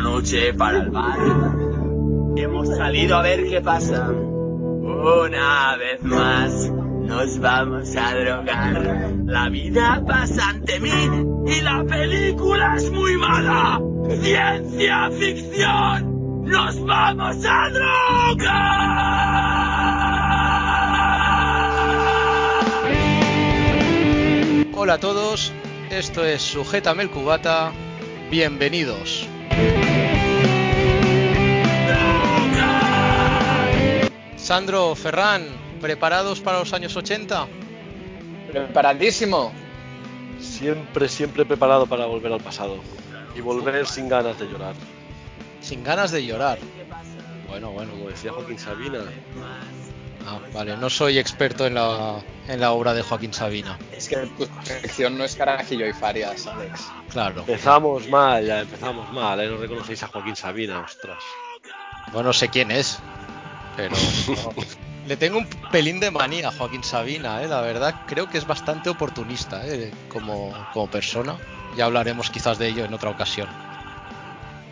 noche para el bar. Hemos salido a ver qué pasa. Una vez más nos vamos a drogar. La vida pasa ante mí y la película es muy mala. Ciencia ficción. Nos vamos a drogar. Hola a todos, esto es Sujétame el Cubata. Bienvenidos. Sandro, Ferran, ¿preparados para los años 80? Preparadísimo. Siempre, siempre preparado para volver al pasado. Y volver sin ganas de llorar. Sin ganas de llorar. Bueno, bueno, como decía Joaquín Sabina. Ah, vale, no soy experto en la, en la obra de Joaquín Sabina. Es que tu sección no es Carajillo y Farias, Alex. Claro. Empezamos mal, ya empezamos mal, ¿eh? No reconocéis a Joaquín Sabina, ostras. Bueno, sé quién es, pero le tengo un pelín de manía a Joaquín Sabina, ¿eh? la verdad creo que es bastante oportunista ¿eh? como, como persona. Ya hablaremos quizás de ello en otra ocasión.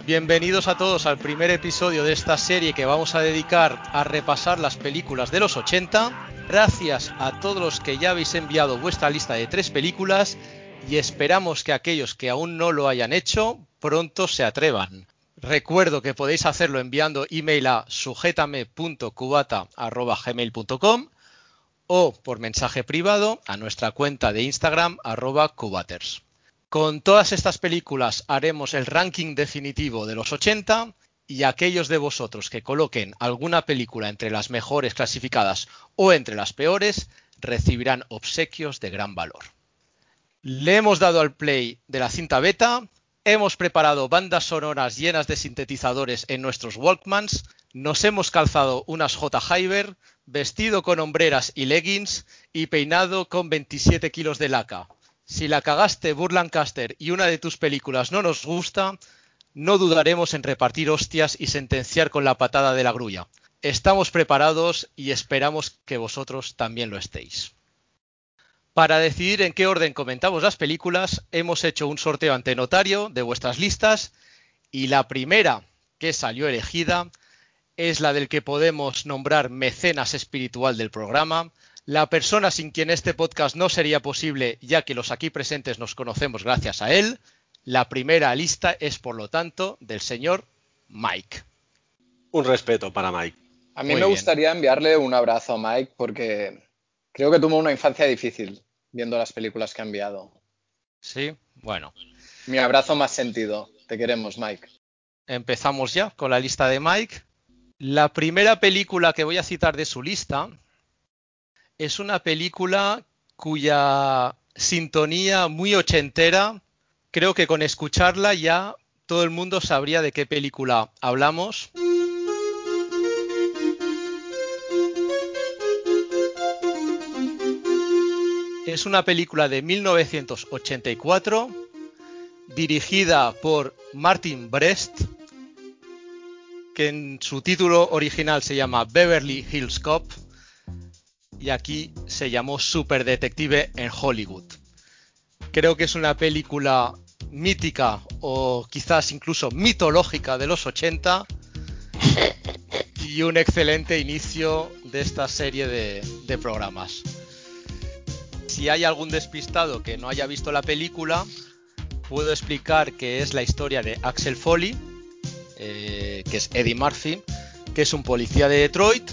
Bienvenidos a todos al primer episodio de esta serie que vamos a dedicar a repasar las películas de los 80. Gracias a todos los que ya habéis enviado vuestra lista de tres películas y esperamos que aquellos que aún no lo hayan hecho pronto se atrevan. Recuerdo que podéis hacerlo enviando email a sujetame.cubata.gmail.com o por mensaje privado a nuestra cuenta de Instagram arroba cubaters. Con todas estas películas haremos el ranking definitivo de los 80 y aquellos de vosotros que coloquen alguna película entre las mejores clasificadas o entre las peores recibirán obsequios de gran valor. Le hemos dado al play de la cinta beta, hemos preparado bandas sonoras llenas de sintetizadores en nuestros Walkmans, nos hemos calzado unas J. Hyber, vestido con hombreras y leggings y peinado con 27 kilos de laca. Si la cagaste Burlancaster y una de tus películas no nos gusta, no dudaremos en repartir hostias y sentenciar con la patada de la grulla. Estamos preparados y esperamos que vosotros también lo estéis. Para decidir en qué orden comentamos las películas, hemos hecho un sorteo ante notario de vuestras listas y la primera que salió elegida es la del que podemos nombrar mecenas espiritual del programa, la persona sin quien este podcast no sería posible, ya que los aquí presentes nos conocemos gracias a él. La primera lista es, por lo tanto, del señor Mike. Un respeto para Mike. A mí Muy me bien. gustaría enviarle un abrazo a Mike porque creo que tuvo una infancia difícil viendo las películas que ha enviado. Sí, bueno, Mi abrazo más sentido. Te queremos, Mike. empezamos ya con la lista de Mike. La primera película que voy a citar de su lista es una película cuya sintonía muy ochentera, creo que con escucharla ya todo el mundo sabría de qué película hablamos. Es una película de 1984 dirigida por Martin Brest, que en su título original se llama Beverly Hills Cop y aquí se llamó Super Detective en Hollywood. Creo que es una película mítica o quizás incluso mitológica de los 80 y un excelente inicio de esta serie de, de programas. Si hay algún despistado que no haya visto la película, puedo explicar que es la historia de Axel Foley, eh, que es Eddie Murphy, que es un policía de Detroit.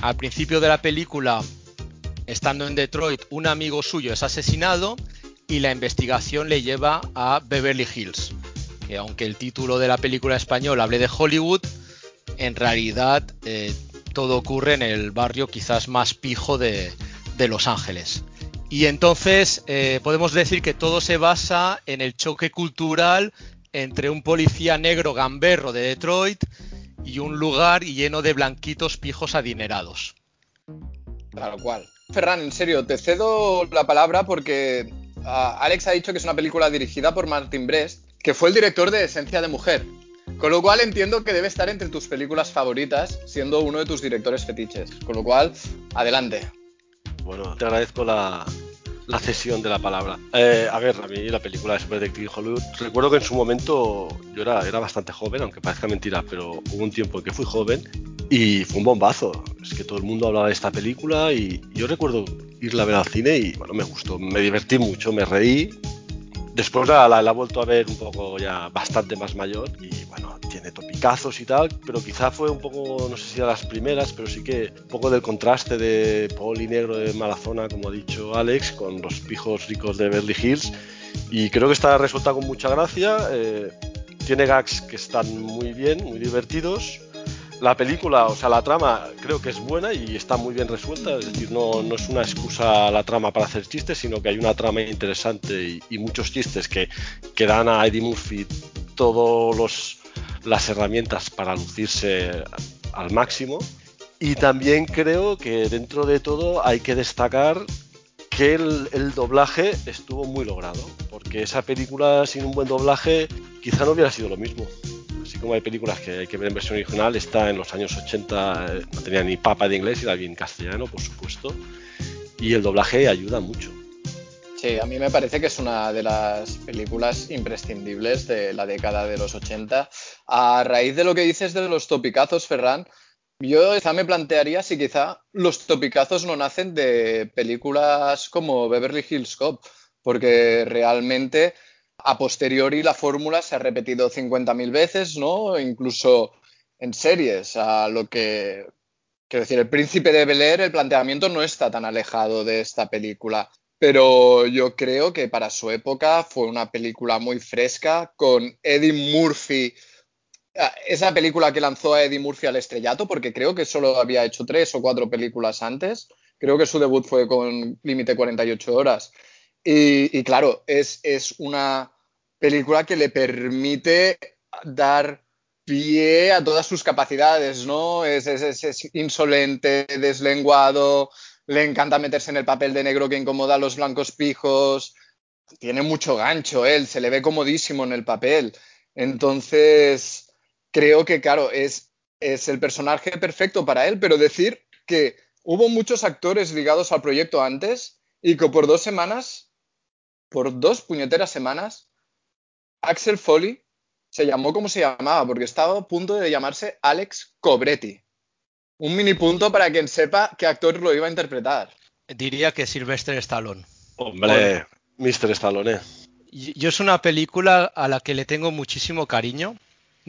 Al principio de la película, estando en Detroit, un amigo suyo es asesinado y la investigación le lleva a Beverly Hills, que aunque el título de la película española hable de Hollywood, en realidad eh, todo ocurre en el barrio quizás más pijo de, de Los Ángeles. Y entonces eh, podemos decir que todo se basa en el choque cultural entre un policía negro gamberro de Detroit y un lugar lleno de blanquitos pijos adinerados. Tal cual. Ferran, en serio, te cedo la palabra porque ah, Alex ha dicho que es una película dirigida por Martin Brest, que fue el director de Esencia de Mujer. Con lo cual entiendo que debe estar entre tus películas favoritas, siendo uno de tus directores fetiches. Con lo cual, adelante. Bueno, te agradezco la, la cesión de la palabra. Eh, a ver, a mí la película de Super Detective Hollywood, recuerdo que en su momento yo era, era bastante joven, aunque parezca mentira, pero hubo un tiempo en que fui joven y fue un bombazo. Es que todo el mundo hablaba de esta película y yo recuerdo irla a ver al cine y bueno, me gustó, me divertí mucho, me reí. Después la, la, la he vuelto a ver un poco ya bastante más mayor y bueno, tiene topicazos y tal, pero quizá fue un poco, no sé si a las primeras, pero sí que un poco del contraste de poli negro de Malazona, como ha dicho Alex, con los pijos ricos de Beverly Hills. Y creo que está resuelta con mucha gracia. Eh, tiene gags que están muy bien, muy divertidos. La película, o sea, la trama creo que es buena y está muy bien resuelta, es decir, no, no es una excusa la trama para hacer chistes, sino que hay una trama interesante y, y muchos chistes que, que dan a Eddie Murphy todos los las herramientas para lucirse al máximo. Y también creo que dentro de todo hay que destacar que el, el, doblaje estuvo muy logrado, porque esa película sin un buen doblaje quizá no hubiera sido lo mismo. Así como hay películas que hay que ver en versión original, está en los años 80, eh, no tenía ni papa de inglés y la vi en castellano, por supuesto, y el doblaje ayuda mucho. Sí, a mí me parece que es una de las películas imprescindibles de la década de los 80. A raíz de lo que dices de los topicazos, Ferran, yo quizá me plantearía si quizá los topicazos no nacen de películas como Beverly Hills Cop, porque realmente a posteriori la fórmula se ha repetido 50.000 veces, ¿no? Incluso en series, a lo que Quiero decir, el príncipe de Bel Air, el planteamiento no está tan alejado de esta película pero yo creo que para su época fue una película muy fresca con Eddie Murphy. Ah, esa película que lanzó a Eddie Murphy al estrellato, porque creo que solo había hecho tres o cuatro películas antes. Creo que su debut fue con Límite 48 horas. Y, y claro, es, es, una película que le permite dar pie a todas sus capacidades, ¿no? Es, es, es insolente, deslenguado, le encanta meterse en el papel de negro que incomoda a los blancos pijos. Tiene mucho gancho él, se le ve comodísimo en el papel. Entonces, creo que, claro, es, es el personaje perfecto para él, pero decir que hubo muchos actores ligados al proyecto antes y que por dos semanas, por dos puñeteras semanas, Axel Foley se llamó como se llamaba, porque estaba a punto de llamarse Alex Cobretti. Un mini punto para quien sepa qué actor lo iba a interpretar. Diría que Sylvester Stallone. Hombre, Mr. Stallone. Yo es una película a la que le tengo muchísimo cariño.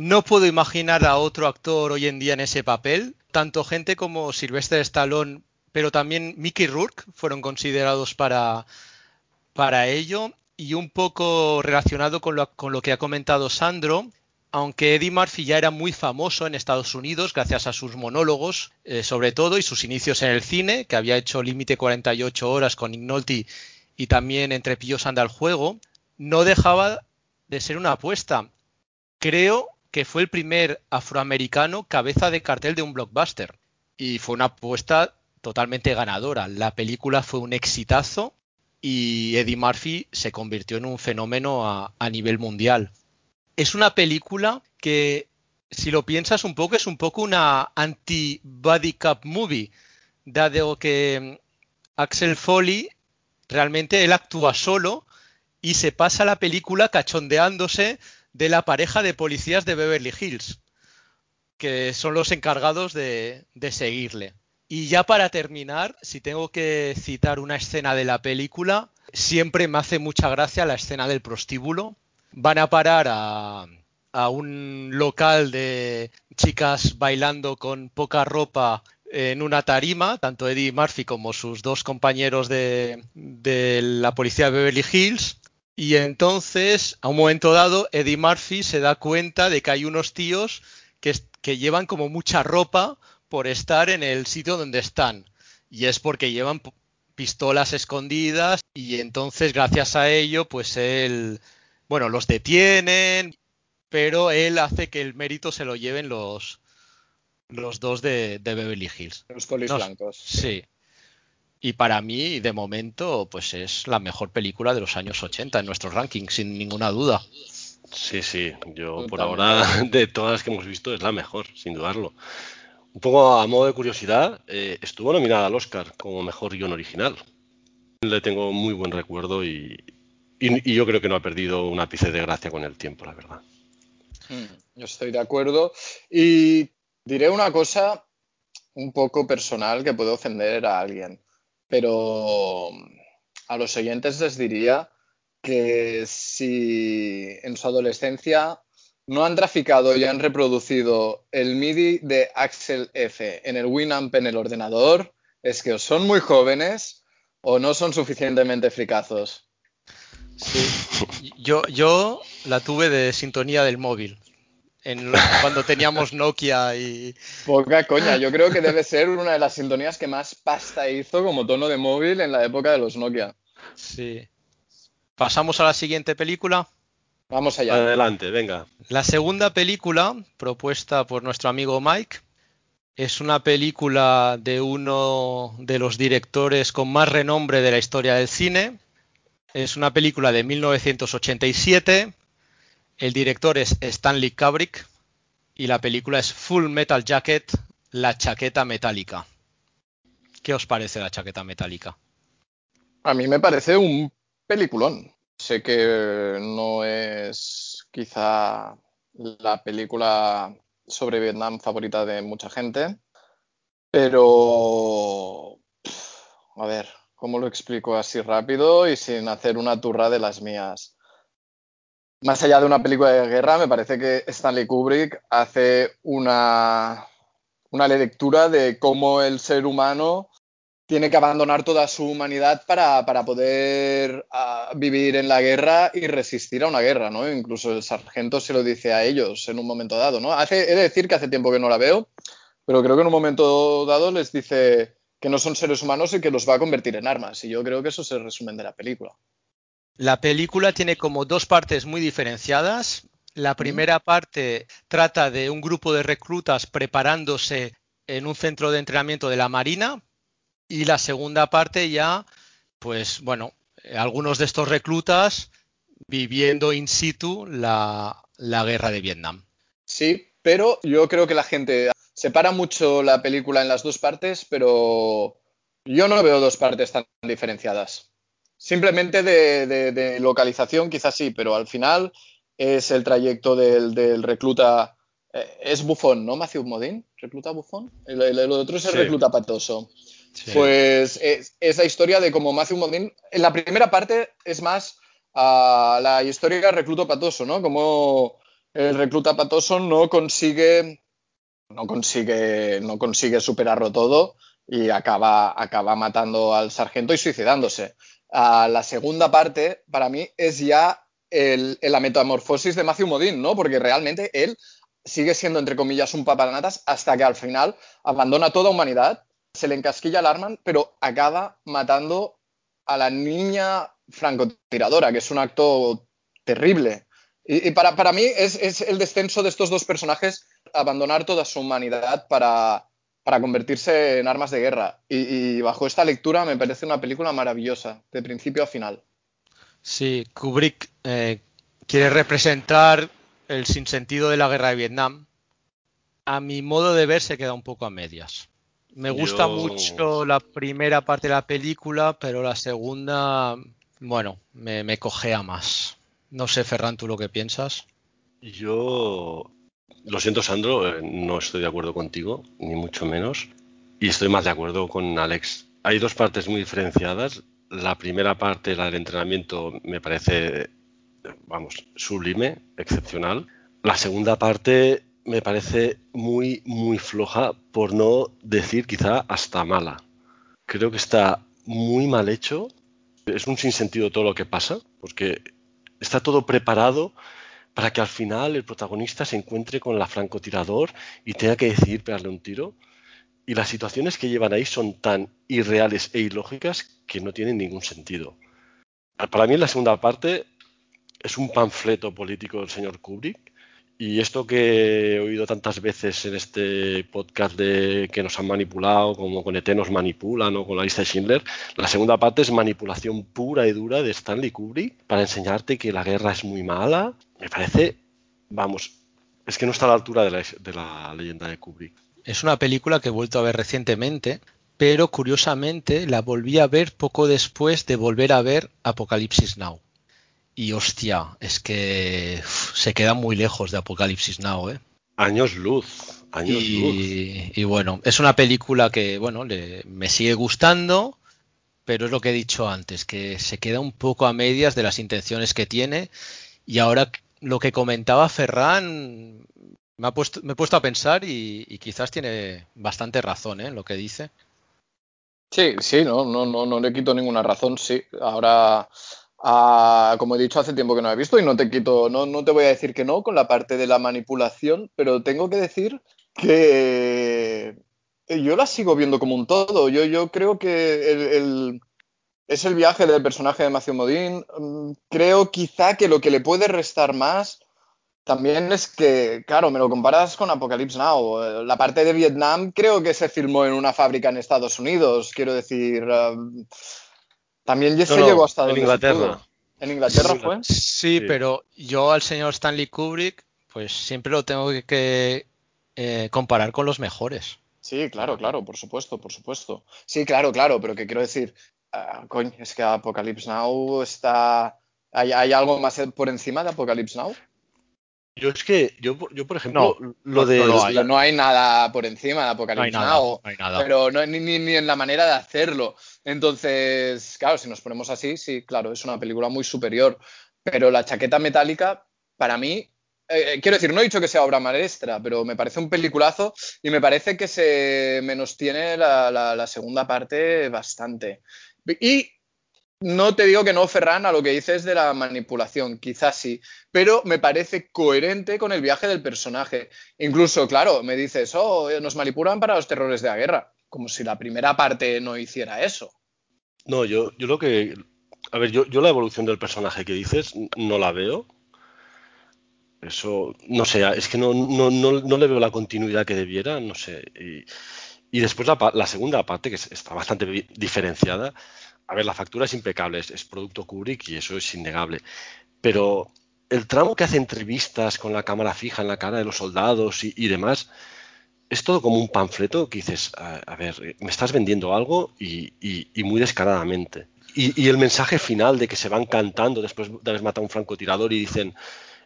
No puedo imaginar a otro actor hoy en día en ese papel. Tanto gente como Sylvester Stallone, pero también Mickey Rourke fueron considerados para, para ello. Y un poco relacionado con lo, con lo que ha comentado Sandro, aunque Eddie Murphy ya era muy famoso en Estados Unidos gracias a sus monólogos, eh, sobre todo, y sus inicios en el cine, que había hecho Límite 48 horas con Nick Nolte y también Entre pillos anda el juego, no dejaba de ser una apuesta. Creo que fue el primer afroamericano cabeza de cartel de un blockbuster. Y fue una apuesta totalmente ganadora. La película fue un exitazo y Eddie Murphy se convirtió en un fenómeno a, nivel mundial es una película que, si lo piensas un poco, es un poco una anti-body cup movie, dado que Axel Foley realmente él actúa solo y se pasa la película cachondeándose de la pareja de policías de Beverly Hills, que son los encargados de, de seguirle. Y ya para terminar, si tengo que citar una escena de la película, siempre me hace mucha gracia la escena del prostíbulo, van a parar a, a un local de chicas bailando con poca ropa en una tarima, tanto Eddie Murphy como sus dos compañeros de, de, la policía de Beverly Hills. Y entonces, a un momento dado, Eddie Murphy se da cuenta de que hay unos tíos que, que llevan como mucha ropa por estar en el sitio donde están. Y es porque llevan pistolas escondidas y entonces, gracias a ello, pues él bueno, los detienen, pero él hace que el mérito se lo lleven los, los dos de, de Beverly Hills. Los polis no, blancos. Sí. Y para mí, de momento, pues es la mejor película de los años 80 en nuestro ranking, sin ninguna duda. Sí, sí, yo por ahora, de todas las que hemos visto, es la mejor, sin dudarlo. Un poco a modo de curiosidad, eh, estuvo nominada al Oscar como mejor guion original. Le tengo muy buen recuerdo y, y, yo creo que no ha perdido un ápice de gracia con el tiempo, la verdad. Hmm, yo estoy de acuerdo. Y diré una cosa un poco personal que puede ofender a alguien, pero a los oyentes les diría que si en su adolescencia no han traficado y han reproducido el MIDI de Axel F en el Winamp en el ordenador, es que son muy jóvenes o no son suficientemente fricazos. Sí. Yo, yo la tuve de sintonía del móvil. Cuando teníamos Nokia y. Poca coña, yo creo que debe ser una de las sintonías que más pasta hizo como tono de móvil en la época de los Nokia. Sí. ¿Pasamos a la siguiente película? Vamos allá. Adelante, venga. La segunda película, propuesta por nuestro amigo Mike, es una película de uno de los directores con más renombre de la historia del cine. Es una película de 1987. El director es Stanley Kubrick y la película es Full Metal Jacket, la chaqueta metálica. ¿Qué os parece la chaqueta metálica? A mí me parece un peliculón. Sé que no es quizá la película sobre Vietnam favorita de mucha gente, pero a ver, ¿cómo lo explico así rápido y sin hacer una turra de las mías? Más allá de una película de guerra, me parece que Stanley Kubrick hace una, una lectura de cómo el ser humano tiene que abandonar toda su humanidad para, poder ah, vivir en la guerra y resistir a una guerra, ¿no? Incluso el sargento se lo dice a ellos en un momento dado, ¿no? Hace, he de decir que hace tiempo que no la veo, pero creo que en un momento dado les dice que no son seres humanos y que los va a convertir en armas. Y yo creo que eso es el resumen de la película. La película tiene como dos partes muy diferenciadas. La primera parte trata de un grupo de reclutas preparándose en un centro de entrenamiento de la Marina y la segunda parte ya, pues bueno, algunos de estos reclutas viviendo in situ la, guerra de Vietnam. Sí, pero yo creo que la gente separa mucho la película en las dos partes, pero yo no veo dos partes tan diferenciadas. Simplemente de, localización quizás sí, pero al final es el trayecto del, recluta. Eh, es bufón, ¿no? Matthew Modine, recluta bufón. El, otro es el recluta patoso. Pues es, la historia de cómo Matthew Modine. En la primera parte es más uh, la historia del recluto patoso, ¿no? Como el recluta patoso no consigue. No consigue, no consigue superarlo todo y acaba, acaba matando al sargento y suicidándose. La segunda parte, para mí, es ya el, la metamorfosis de Matthew Modine, ¿no? Porque realmente él sigue siendo, entre comillas, un papanatas hasta que al final abandona toda humanidad se le encasquilla el arma, pero acaba matando a la niña francotiradora, que es un acto terrible. Y, para, mí es, el descenso de estos dos personajes abandonar toda su humanidad para, convertirse en armas de guerra. Y, bajo esta lectura me parece una película maravillosa, de principio a final. Sí, Kubrick eh, quiere representar el sinsentido de la guerra de Vietnam. A mi modo de ver se queda un poco a medias. Me gusta mucho la primera parte de la película, pero la segunda, bueno, me, me cojea más. No sé, Ferran, ¿tú lo que piensas? Yo, lo siento, Sandro, eh, no estoy de acuerdo contigo, ni mucho menos. Y estoy más de acuerdo con Alex. Hay dos partes muy diferenciadas. La primera parte, la del entrenamiento, me parece, vamos, sublime, excepcional. La segunda parte me parece muy, muy floja, por no decir quizá hasta mala. Creo que está muy mal hecho. Es un sinsentido todo lo que pasa, porque está todo preparado para que al final el protagonista se encuentre con la francotirador y tenga que decidir pegarle un tiro. Y las situaciones que llevan ahí son tan irreales e ilógicas que no tienen ningún sentido. Para mí la segunda parte es un panfleto político del señor Kubrick y esto que he oído tantas veces en este podcast de que nos han manipulado, como con ET nos manipulan o con la lista de Schindler, la segunda parte es manipulación pura y dura de Stanley Kubrick para enseñarte que la guerra es muy mala. Me parece, vamos, es que no está a la altura de la, de la leyenda de Kubrick. Es una película que he vuelto a ver recientemente pero curiosamente la volví a ver poco después de volver a ver Apocalipsis Now. Y hostia, es que uf, se queda muy lejos de Apocalipsis Now, ¿eh? Años luz, años y, luz. y bueno, es una película que, bueno, le- me sigue gustando, pero es lo que he dicho antes, que se queda un poco a medias de las intenciones que tiene. Y ahora lo que comentaba Ferran, me, ha puesto, me he puesto a pensar y, y quizás tiene bastante razón ¿eh? en lo que dice. Sí, sí, no, no, no, no le quito ninguna razón, sí. Ahora, como he dicho, hace tiempo que no he visto y no te quito, no, no te voy a decir que no con la parte de la manipulación, pero tengo que decir que yo la sigo viendo como un todo. Yo, yo creo que el, es el viaje del personaje de Matthew Modine. Mm, Creo quizá que lo que le puede restar más también es que, claro, me lo comparas con Apocalypse Now. Eh, La parte de Vietnam creo que se filmó en una fábrica en Estados Unidos. Quiero decir, um, también ya No, se no, llegó hasta en Inglaterra. ¿En Inglaterra Sí, fue? Sí, Sí. pero yo al señor Stanley Kubrick, pues siempre lo tengo que, que, eh, comparar con los mejores. Sí, claro, claro, por supuesto, por supuesto. Sí, claro, claro, pero que quiero decir, ah, coño, es que Apocalypse Now está... ¿Hay, hay algo más por encima de Apocalypse Now? Yo es que, yo, yo por ejemplo, No, lo de no hay. no, no hay nada por encima de No Now. no hay nada. Pero no, ni, ni, ni en la manera de hacerlo. Entonces, claro, si nos ponemos así, sí, claro, es una película muy superior. Pero la chaqueta metálica, para mí, eh, quiero decir, no he dicho que sea obra maestra, pero me parece un peliculazo y me parece que se menos tiene la, la, la segunda parte bastante. Y no te digo que no, Ferran, a lo que dices de la manipulación, quizás sí, pero me parece coherente con el viaje del personaje. Incluso, claro, me dices, oh, nos manipulan para los terrores de la guerra, como si la primera parte no hiciera eso. No, yo, yo lo que. A ver, yo, yo la evolución del personaje que dices no la veo. Eso, no sé, es que no, no, no, no le veo la continuidad que debiera, no sé. Y, después la, la segunda parte, que es- está bastante diferenciada. A ver, la factura es impecable, es, producto Kubrick y eso es innegable. Pero el tramo que hace entrevistas con la cámara fija en la cara de los soldados y, demás, es todo como un panfleto que dices, a, ver, eh, me estás vendiendo algo y, muy descaradamente. Y, el mensaje final de que se van cantando después de haber matado a un francotirador y dicen,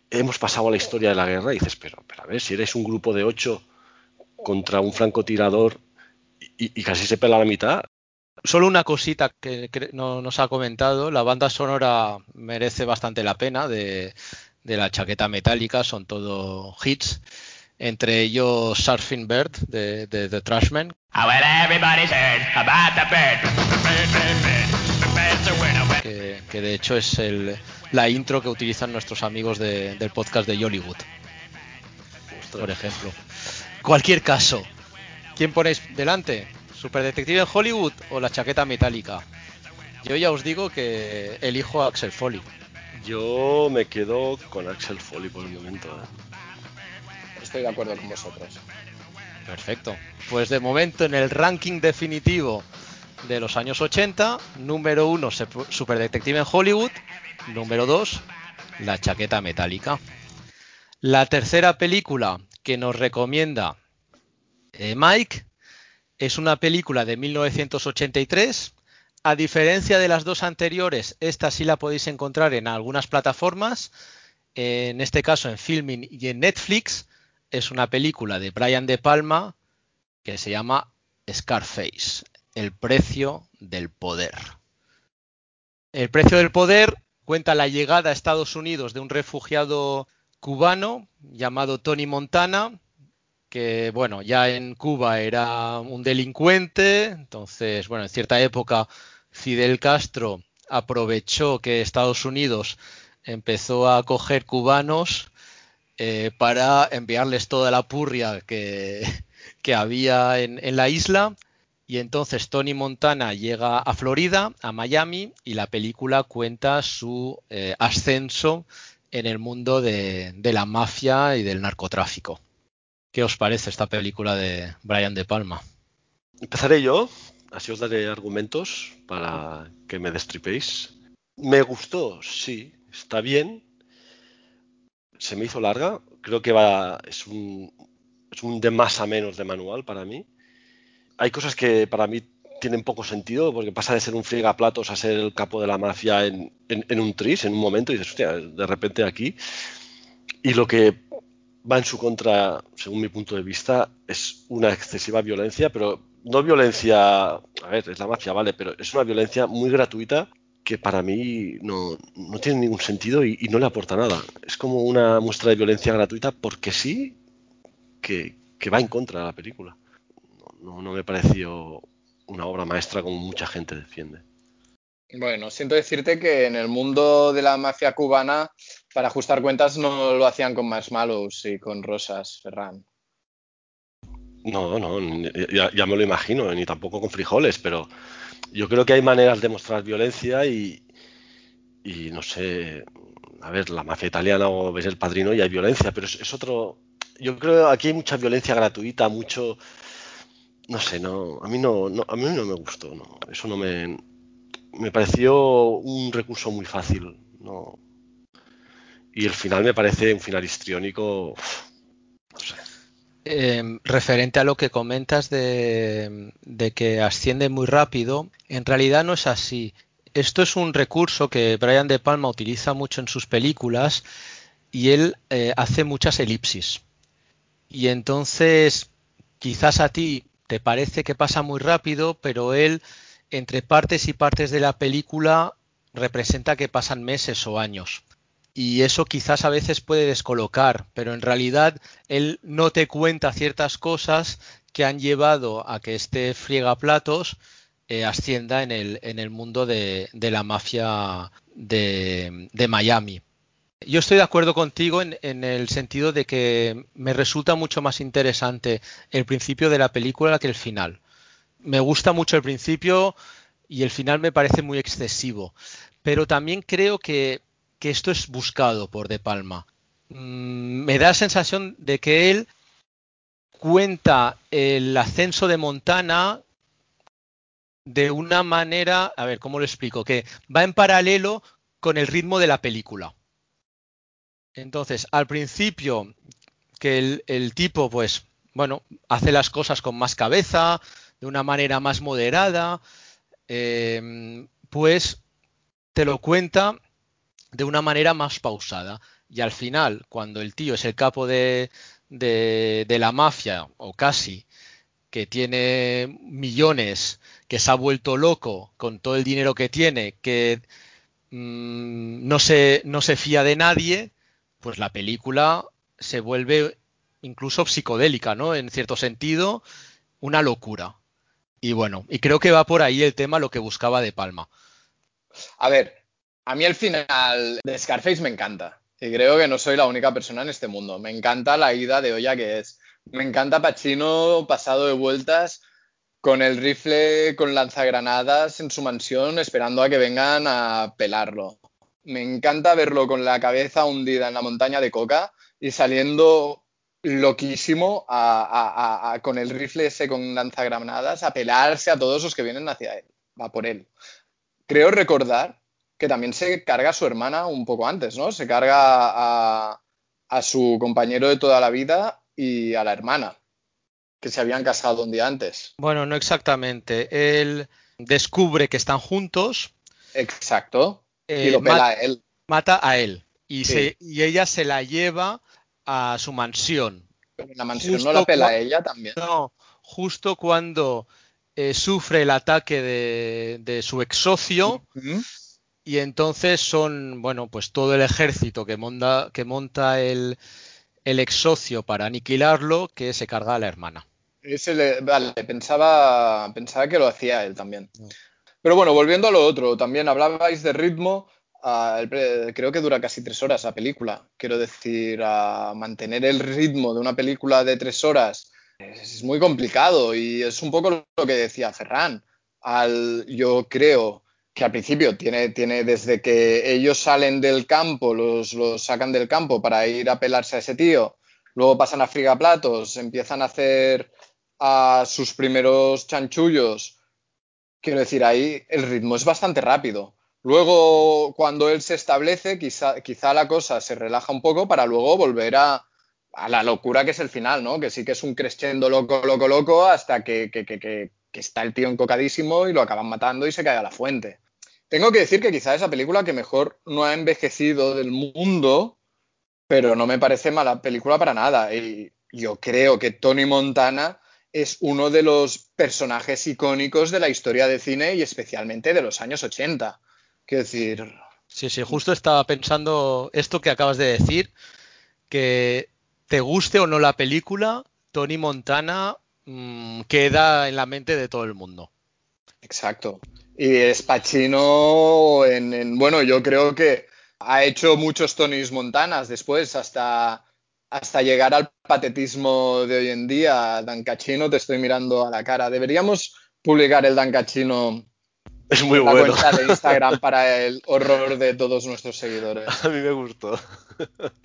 hemos pasado a la historia de la guerra, y dices, pero, pero a ver, si eres un grupo de ocho contra un francotirador y, y casi se pela la mitad, Solo una cosita que no nos ha comentado, la banda sonora merece bastante la pena de, de la chaqueta metálica, son todo hits, entre ellos Surfing Bird de, de The Trashman, que, que de hecho es el, la intro que utilizan nuestros amigos de- del podcast de Hollywood, por ejemplo. Cualquier caso, ¿quién ponéis delante? ¿Superdetective en Hollywood o la chaqueta metálica? Yo ya os digo que elijo a Axel Foley. yo me quedo con Axel Foley por el momento. ¿eh? Estoy de acuerdo con vosotros. Perfecto. Pues de momento en el ranking definitivo de los años 80, número 1 Super Detective en Hollywood, número 2 La chaqueta metálica. La tercera película que nos recomienda eh, Mike es una película de 1983. A diferencia de las dos anteriores, esta sí la podéis encontrar en algunas plataformas, en este caso en Filming y en Netflix. Es una película de Brian De Palma que se llama Scarface, el precio del poder. El precio del poder cuenta la llegada a Estados Unidos de un refugiado cubano llamado Tony Montana, que bueno, ya en Cuba era un delincuente, entonces, bueno, en cierta época Fidel Castro aprovechó que Estados Unidos empezó a coger cubanos eh, para enviarles toda la purria que, que había en, en, la isla. Y entonces Tony Montana llega a Florida, a Miami, y la película cuenta su eh, ascenso en el mundo de, de, la mafia y del narcotráfico. ¿Qué os parece esta película de Brian De Palma? Empezaré yo, así os daré argumentos para que me destripéis. Me gustó, sí, está bien. Se me hizo larga, creo que va, es un, es un de más a menos de manual para mí. Hay cosas que para mí tienen poco sentido porque pasa de ser un friegaplatos a ser el capo de la mafia en, un tris, en un momento, y dices, hostia, de repente aquí. Y lo que va en su contra, según mi punto de vista, es una excesiva violencia, pero no violencia, a ver, es la mafia, vale, pero es una violencia muy gratuita que para mí no, tiene ningún sentido y, no le aporta nada. Es como una muestra de violencia gratuita porque sí que, va en contra de la película. No, no, me pareció una obra maestra como mucha gente defiende. Bueno, siento decirte que en el mundo de la mafia cubana, para ajustar cuentas no lo hacían con marshmallows y con rosas, Ferran. No, no, ya, me lo imagino, ni tampoco con frijoles, pero yo creo que hay maneras de mostrar violencia y, y no sé, a ver, la mafia italiana o ves el padrino y hay violencia, pero es, otro, yo creo que aquí hay mucha violencia gratuita, mucho, no sé, no, a mí no, a mí no me gustó, no, eso no me, me pareció un recurso muy fácil, no, y el final me parece un final histriónico, no sé. Em, referente a lo que comentas de, que asciende muy rápido, en realidad no es así. Esto es un recurso que Brian De Palma utiliza mucho en sus películas y él eh, hace muchas elipsis. Y entonces, quizás a ti te parece que pasa muy rápido, pero él, entre partes y partes de la película, representa que pasan meses o años y eso quizás a veces puede descolocar, pero en realidad él no te cuenta ciertas cosas que han llevado a que este friegaplatos eh, ascienda en el, en el mundo de, la mafia de, Miami. Yo estoy de acuerdo contigo en, en, el sentido de que me resulta mucho más interesante el principio de la película que el final. Me gusta mucho el principio y el final me parece muy excesivo, pero también creo que que esto es buscado por De Palma. Mm, me da la sensación de que él cuenta el ascenso de Montana de una manera, a ver, ¿cómo lo explico? Que va en paralelo con el ritmo de la película. Entonces, al principio, que el, tipo, pues, bueno, hace las cosas con más cabeza, de una manera más moderada, eh, pues te lo cuenta de una manera más pausada. Y al final, cuando el tío es el capo de, de, la mafia, o casi, que tiene millones, que se ha vuelto loco con todo el dinero que tiene, que mm, no, se, no se fía de nadie, pues la película se vuelve incluso psicodélica, ¿no? En cierto sentido, una locura. Y bueno, y creo que va por ahí el tema lo que buscaba De Palma. A ver, a mí el final de Scarface me encanta. Y creo que no soy la única persona en este mundo. Me encanta la ida de olla que es. Me encanta Pacino pasado de vueltas con el rifle con lanzagranadas en su mansión esperando a que vengan a pelarlo. Me encanta verlo con la cabeza hundida en la montaña de coca y saliendo loquísimo con el rifle ese con lanzagranadas a pelarse a todos los que vienen hacia él. Va por él. Creo recordar que también se carga a su hermana un poco antes, ¿no? Se carga a, su compañero de toda la vida y a la hermana, que se habían casado un día antes. Bueno, no exactamente. Él descubre que están juntos. Exacto. y eh, lo pela a él. Mata a él. Y, y ella se la lleva a su mansión. Pero en la mansión no la pela a ella también. No, justo cuando eh, sufre el ataque de, su ex socio y entonces son, bueno, pues todo el ejército que monta, que monta el, el ex socio para aniquilarlo que se carga a la hermana. Ese vale, pensaba, pensaba que lo hacía él también. Pero bueno, volviendo a lo otro, también hablabais de ritmo. Ah, creo que dura casi tres horas la película. Quiero decir, a mantener el ritmo de una película de tres horas es, muy complicado y es un poco lo que decía Ferran. Al, yo creo que al principio tiene, tiene desde que ellos salen del campo, los, los, sacan del campo para ir a pelarse a ese tío, luego pasan a frigaplatos, empiezan a hacer a sus primeros chanchullos. Quiero decir, ahí el ritmo es bastante rápido. Luego, cuando él se establece, quizá, quizá la cosa se relaja un poco para luego volver a, a, la locura que es el final, ¿no? Que sí que es un crescendo loco, loco, loco, hasta que, que, que que está el tío encocadísimo y lo acaban matando y se cae a la fuente. Tengo que decir que quizá esa película que mejor no ha envejecido del mundo, pero no me parece mala película para nada. Y yo creo que Tony Montana es uno de los personajes icónicos de la historia de cine y especialmente de los años 80. Quiero decir... Sí, sí, justo estaba pensando esto que acabas de decir, que te guste o no la película, Tony Montana mmm, queda en la mente de todo el mundo. Exacto. Y es Pacino en, en, bueno, yo creo que ha hecho muchos Tonys Montanas después, hasta, hasta llegar al patetismo de hoy en día. Dan Cachino, te estoy mirando a la cara. Deberíamos publicar el Dan Cachino es muy la bueno. cuenta de Instagram para el horror de todos nuestros seguidores. A mí me gustó.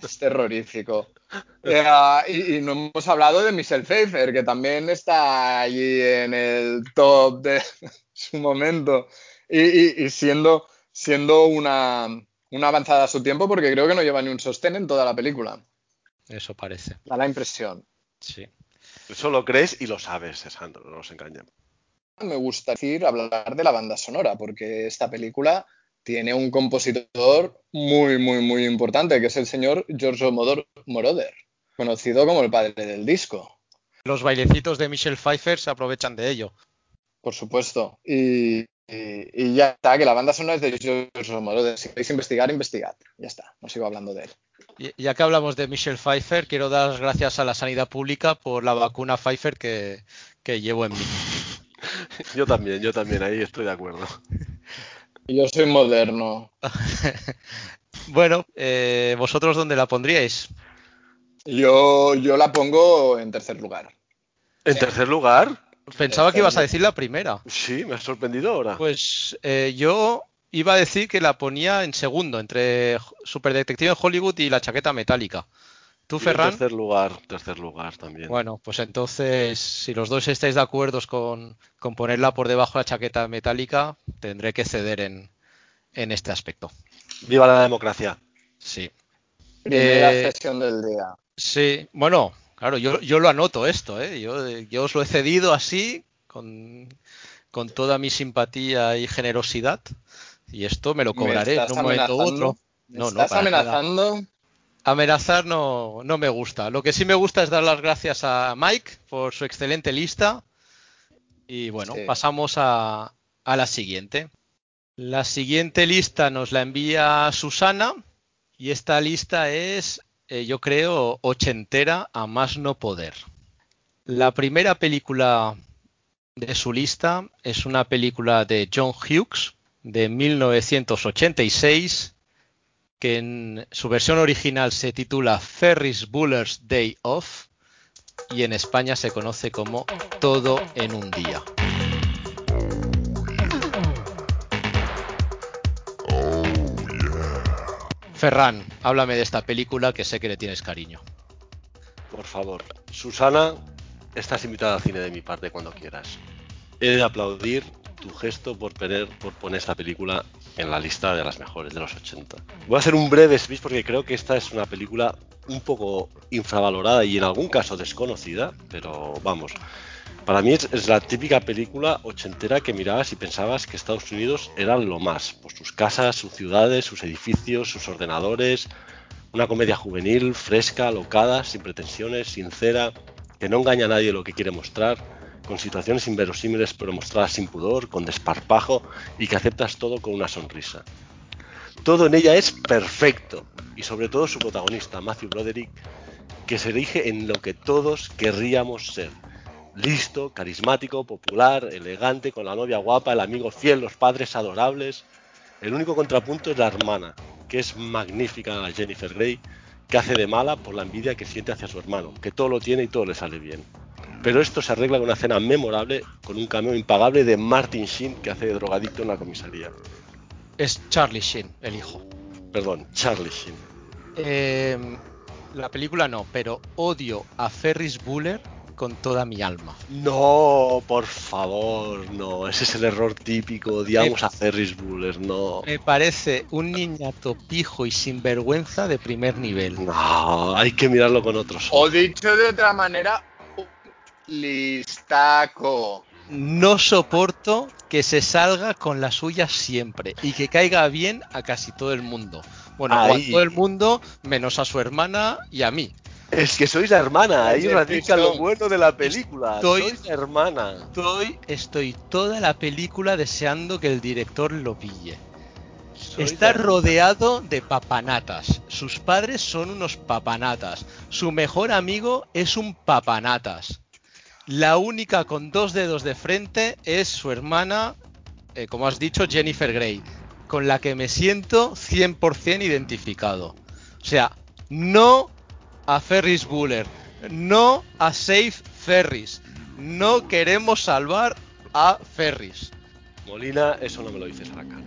Es terrorífico. Eh, y, y, no hemos hablado de Michelle Pfeiffer, que también está allí en el top de su momento. Y, y, y siendo, siendo una, una, avanzada a su tiempo, porque creo que no lleva ni un sostén en toda la película. Eso parece. Da la impresión. Sí. Eso lo crees y lo sabes, Sandro, no nos engañemos me gusta decir hablar de la banda sonora, porque esta película tiene un compositor muy, muy, muy importante, que es el señor Giorgio Moroder, conocido como el padre del disco. Los bailecitos de Michelle Pfeiffer se aprovechan de ello. Por supuesto. Y, y, y ya está, que la banda sonora es de Giorgio Moroder. Si queréis investigar, investigad. Ya está, no sigo hablando de él. Y, ya que hablamos de Michelle Pfeiffer, quiero dar las gracias a la sanidad pública por la vacuna Pfeiffer que, que llevo en mí. Yo también, yo también, ahí estoy de acuerdo. Yo soy moderno. bueno, eh, ¿vosotros dónde la pondríais? Yo, yo la pongo en tercer lugar. ¿En tercer lugar? Pensaba que ibas a decir la primera. Sí, me ha sorprendido ahora. Pues eh, yo iba a decir que la ponía en segundo, entre Super Detective en Hollywood y la chaqueta metálica. ¿Tú, Y Ferran? En tercer lugar, tercer lugar también. Bueno, pues entonces, si los dos estáis de acuerdo con, con ponerla por debajo de la chaqueta metálica, tendré que ceder en, en este aspecto. ¡Viva la democracia! Sí. Primera Eh, sesión del día. Sí, bueno, claro, yo, yo lo anoto esto, ¿eh? Yo, yo os lo he cedido así, con, con toda mi simpatía y generosidad, y esto me lo cobraré ¿Me en un momento u otro. ¿Me No, no, estás nada. amenazando? Amenazar no, no me gusta. Lo que sí me gusta es dar las gracias a Mike por su excelente lista. Y bueno, Sí. pasamos a, a la siguiente. La siguiente lista nos la envía Susana. Y esta lista es, eh, yo creo, ochentera a más no poder. La primera película de su lista es una película de John Hughes de 1986 que en su versión original se titula Ferris Buller's Day Off y en España se conoce como Todo en un día. Ferran, háblame de esta película que sé que le tienes cariño. Por favor, Susana, estás invitada al cine de mi parte cuando quieras. He de aplaudir tu gesto por poner, por poner esta película en la lista de las mejores de los 80. Voy a hacer un breve speech porque creo que esta es una película un poco infravalorada y en algún caso desconocida, pero vamos. Para mí es, la típica película ochentera que mirabas y pensabas que Estados Unidos era lo más, por sus casas, sus ciudades, sus edificios, sus ordenadores, una comedia juvenil, fresca, locada, sin pretensiones, sincera, que no engaña a nadie lo que quiere mostrar, con situaciones inverosímiles pero mostradas sin pudor, con desparpajo y que aceptas todo con una sonrisa. Todo en ella es perfecto y sobre todo su protagonista, Matthew Broderick, que se erige en lo que todos querríamos ser. Listo, carismático, popular, elegante, con la novia guapa, el amigo fiel, los padres adorables. El único contrapunto es la hermana, que es magnífica, la Jennifer Grey, que hace de mala por la envidia que siente hacia su hermano, que todo lo tiene y todo le sale bien. Pero esto se arregla con una cena memorable, con un cameo impagable de Martin Sheen, que hace de drogadicto en la comisaría. Es Charlie Sheen, el hijo. Perdón, Charlie Sheen. Eh, la película no, pero odio a Ferris Bueller con toda mi alma. No, por favor, no. Ese es el error típico. Odiamos a Ferris Bueller, no. Me parece un niñato pijo y sinvergüenza de primer nivel. No, hay que mirarlo con otros ojos. O dicho de otra manera, listaco. no soporto que se salga con la suya siempre y que caiga bien a casi todo el mundo. Bueno, a todo el mundo, menos a su hermana y a mí. Es que sois la hermana, ahí radica lo bueno de la película. Estoy- Sois la hermana. Estoy, estoy toda la película deseando que el director lo pille. Sois Está rodeado de papanatas. Sus padres son unos papanatas. Su mejor amigo es un papanatas. La única con dos dedos de frente es su hermana, eh, como has dicho, Jennifer Grey, con la que me siento 100% identificado. O sea, no a Ferris Bueller, no a Safe Ferris. No queremos salvar a Ferris. Molina, eso no me lo dices a la cara.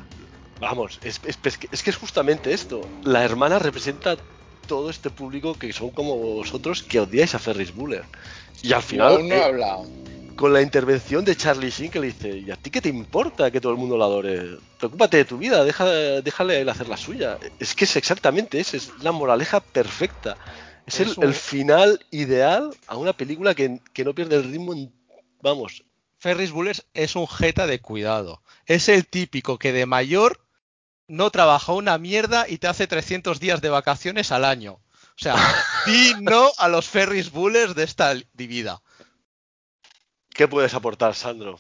Vamos, es, es- es que, es que es justamente esto. La hermana representa todo este público que son como vosotros que odiáis a Ferris Bueller. Y al final, aún no he eh, hablado. con la intervención de Charlie Sheen que le dice, ¿y a ti qué te importa que todo el mundo la adore? Preocúpate de tu vida, deja, déjale a él hacer la suya. Es que es exactamente eso, es la moraleja perfecta. Es, el, final ideal a una película que, que no pierde el ritmo en... Vamos, Ferris Bueller es un jeta de cuidado. Es el típico que de mayor no trabaja una mierda y te hace 300 días de vacaciones al año. O sea, di no a los Ferris Buellers de esta vida. ¿qué puedes aportar, Sandro?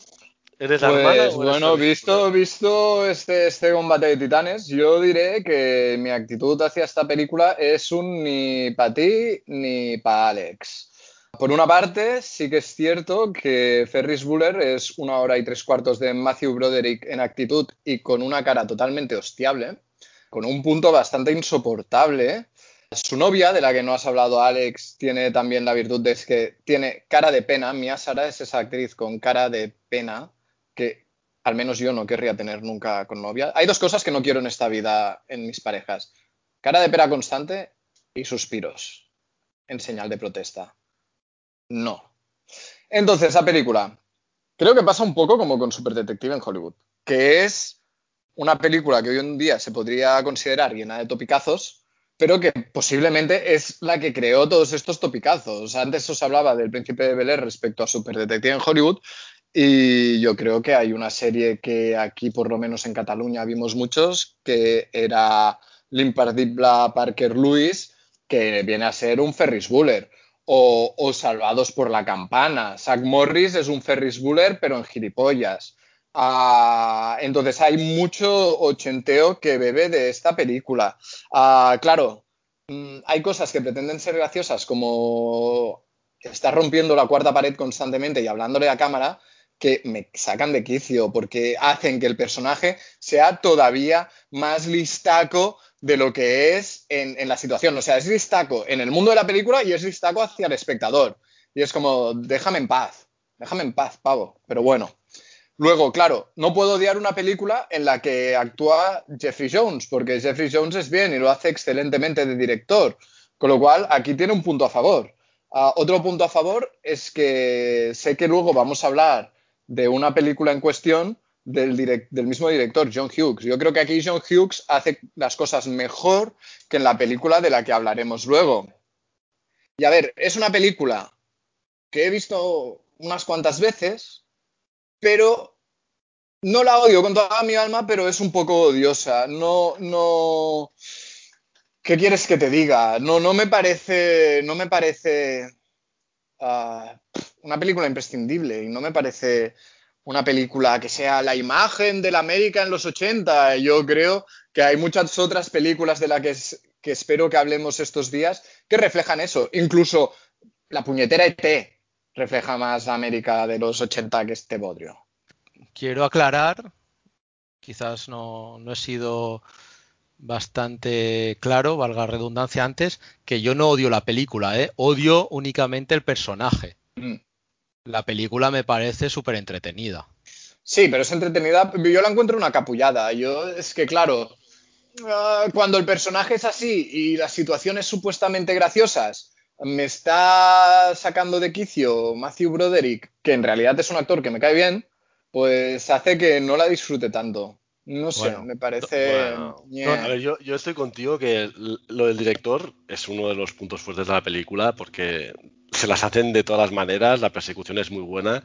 ¿Eres la hermana? Pues o eres bueno, visto, visto este, este combate de titanes, yo diré que mi actitud hacia esta película es un ni para ti ni para Alex. Por una parte, sí que es cierto que Ferris Bueller es una hora y tres cuartos de Matthew Broderick en actitud y con una cara totalmente hostiable, con un punto bastante insoportable. Su novia, de la que no has hablado, Alex, tiene también la virtud de que tiene cara de pena. Mia Sara es esa actriz con cara de pena que al menos yo no querría tener nunca con novia. Hay dos cosas que no quiero en esta vida en mis parejas. Cara de pera constante y suspiros en señal de protesta. No. Entonces, esa película creo que pasa un poco como con Super Detective en Hollywood, que es una película que hoy en día se podría considerar llena de topicazos, pero que posiblemente es la que creó todos estos topicazos. Antes os hablaba del Príncipe de Bel Air respecto a Super Detective en Hollywood, y yo creo que hay una serie que aquí, por lo menos en Cataluña, vimos muchos, que era L'Imperdible Parker Lewis, que viene a ser un Ferris Bueller. O, o Salvados por la Campana. Zack Morris es un Ferris Bueller, pero en gilipollas. Ah, entonces hay mucho ochenteo que bebe de esta película. Ah, claro, mm, hay cosas que pretenden ser graciosas, como estar rompiendo la cuarta pared constantemente y hablándole a cámara, que me sacan de quicio porque hacen que el personaje sea todavía más listaco de lo que es en, en la situación. O sea, es listaco en el mundo de la película y es listaco hacia el espectador. Y es como, déjame en paz, déjame en paz, pavo. Pero bueno. Luego, claro, no puedo odiar una película en la que actúa Jeffrey Jones, porque Jeffrey Jones es bien y lo hace excelentemente de director. Con lo cual, aquí tiene un punto a favor. Ah, otro punto a favor es que sé que luego vamos a hablar de una película en cuestión del, direct- del mismo director, John Hughes. Yo creo que aquí John Hughes hace las cosas mejor que en la película de la que hablaremos luego. Y a ver, es una película que he visto unas cuantas veces, pero no la odio con toda mi alma, pero es un poco odiosa. No, no. ¿Qué quieres que te diga? No, no me parece. No me parece. ah, una película imprescindible y no me parece una película que sea la imagen de la América en los 80. Yo creo que hay muchas otras películas de las que, es- que espero que hablemos estos días que reflejan eso. Incluso la puñetera ET refleja más la América de los 80 que este bodrio. Quiero aclarar, quizás no, no he sido bastante claro, valga redundancia antes, que yo no odio la película, ¿eh? odio únicamente el personaje. Mm. La película me parece súper entretenida. Sí, pero es entretenida. Yo la encuentro una capullada. Yo, es que, claro, ah, cuando el personaje es así y las situaciones supuestamente graciosas me está sacando de quicio Matthew Broderick, que en realidad es un actor que me cae bien, pues hace que no la disfrute tanto. No sé, Bueno, me parece. Bueno, no, a ver, yo, yo estoy contigo que lo del director es uno de los puntos fuertes de la película porque se las hacen de todas las maneras, la persecución es muy buena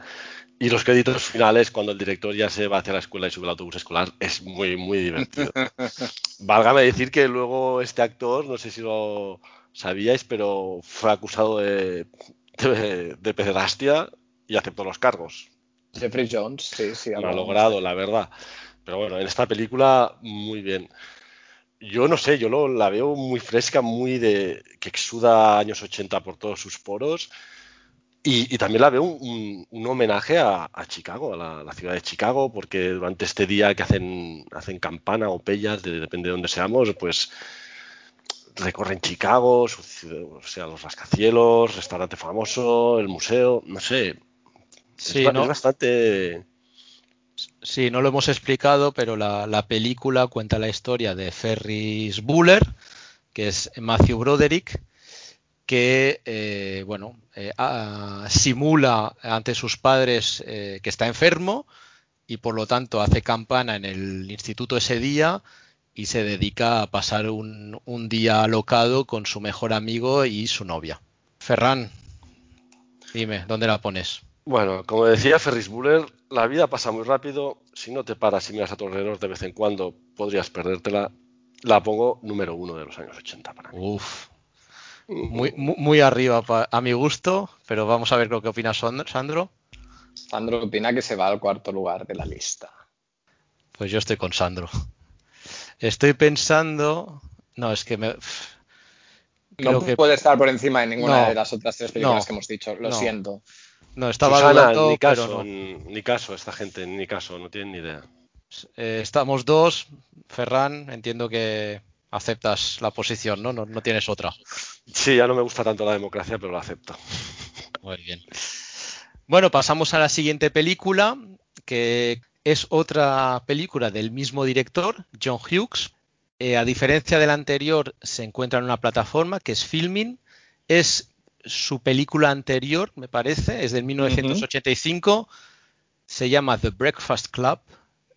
y los créditos finales cuando el director ya se va hacia la escuela y sube el autobús escolar es muy, muy divertido. Válgame decir que luego este actor, no sé si lo sabíais, pero fue acusado de, de, de pederastia y aceptó los cargos. Jeffrey Jones, sí, sí. Lo ha logrado, la verdad. Pero bueno, en esta película, muy bien. Yo no sé, yo lo, la veo muy fresca, muy de. que exuda años 80 por todos sus poros. Y, y también la veo un, un homenaje a, a, Chicago, a la, la, ciudad de Chicago, porque durante este día que hacen, hacen campana o pellas, de, depende de dónde seamos, pues recorren Chicago, su, o sea, los rascacielos, restaurante famoso, el museo, no sé. Sí, es, ¿no? es bastante. Sí, no lo hemos explicado, pero la, la, película cuenta la historia de Ferris Bueller, que es Matthew Broderick, que eh, bueno eh, simula ante sus padres eh, que está enfermo y por lo tanto hace campana en el instituto ese día y se dedica a pasar un, un día alocado con su mejor amigo y su novia. Ferran, dime, ¿dónde la pones? Bueno, como decía Ferris Bueller, la vida pasa muy rápido. Si no te paras y miras a tu alrededor de vez en cuando, podrías perdértela. La pongo número uno de los años 80 para mí. Uf. Muy, muy, muy arriba pa, a mi gusto, pero vamos a ver lo que opina Sandro. Sandro opina que se va al cuarto lugar de la lista. Pues yo estoy con Sandro. Estoy pensando. No, es que me. no que... puede estar por encima de ninguna no, de las otras tres películas no, que hemos dicho. Lo no. siento. No, estaba Susana, ni caso, pero ni caso, esta gente, ni caso, no tienen ni idea. Eh, estamos dos. Ferran, entiendo que aceptas la posición, ¿no? ¿no? ¿no? tienes otra. Sí, ya no me gusta tanto la democracia, pero la acepto. Muy bien. Bueno, pasamos a la siguiente película, que es otra película del mismo director, John Hughes. Eh, a diferencia de la anterior, se encuentra en una plataforma que es Filming. Es su película anterior, me parece, es del 1985. Uh -huh. Se llama The Breakfast Club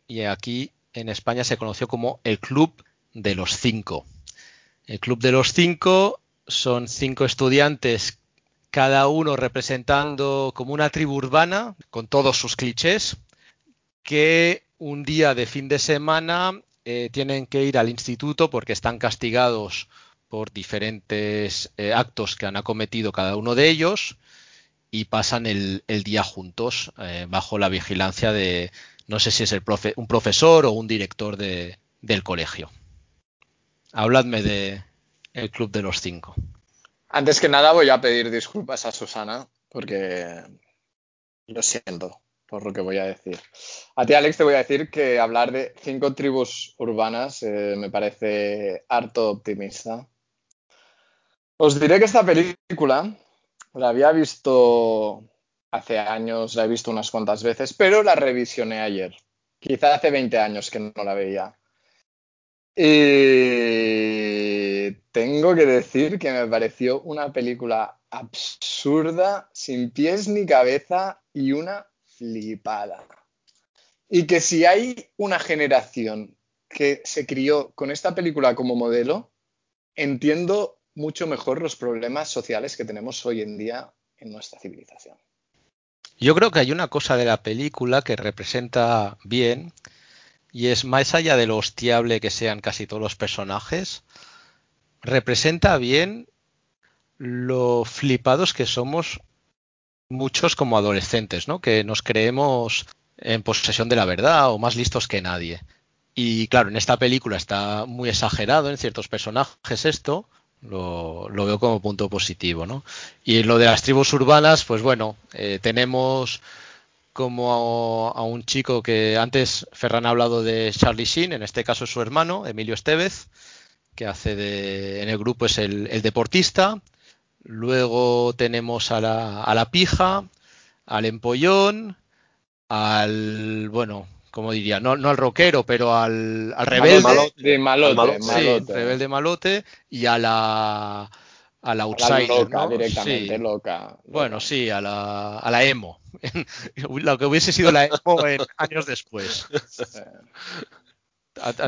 y aquí en España se conoció como El Club de los Cinco. El Club de los Cinco son cinco estudiantes, cada uno representando como una tribu urbana, con todos sus clichés, que un día de fin de semana eh, tienen que ir al instituto porque están castigados por diferentes eh, actos que han acometido cada uno de ellos y pasan el, día juntos eh, bajo la vigilancia de, no sé si es el profe, un profesor o un director de, del colegio. Habladme de el Club de los Cinco. Antes que nada voy a pedir disculpas a Susana porque lo siento por lo que voy a decir. A ti, Alex, te voy a decir que hablar de cinco tribus urbanas eh, me parece harto optimista. Os diré que esta película la había visto hace años, la he visto unas cuantas veces, pero la revisioné ayer. Quizá hace 20 años que no la veía. Y tengo que decir que me pareció una película absurda, sin pies ni cabeza y una flipada. Y que si hay una generación que se crió con esta película como modelo, entiendo mucho mejor los problemas sociales que tenemos hoy en día en nuestra civilización. Yo creo que hay una cosa de la película que representa bien y es más allá de lo hostiable que sean casi todos los personajes, representa bien lo flipados que somos muchos como adolescentes, ¿no? Que nos creemos en posesión de la verdad o más listos que nadie. Y claro, en esta película está muy exagerado en ciertos personajes esto, lo, lo, veo como punto positivo, ¿no? Y lo de las tribus urbanas, pues bueno, eh, tenemos como a, un chico que antes Ferran ha hablado de Charlie Sheen, en este caso es su hermano, Emilio Estevez, que hace de, en el grupo es el, el deportista. Luego tenemos a la, a la pija, al empollón, al, bueno, como diría, no, no al rockero, pero al, al rebelde. Malote, de malote, malote, sí, rebelde malote y a la a la outsider, a la loca, ¿no? directamente sí. loca, loca, Bueno, sí, a la, a la emo. Lo que hubiese sido la emo en años después.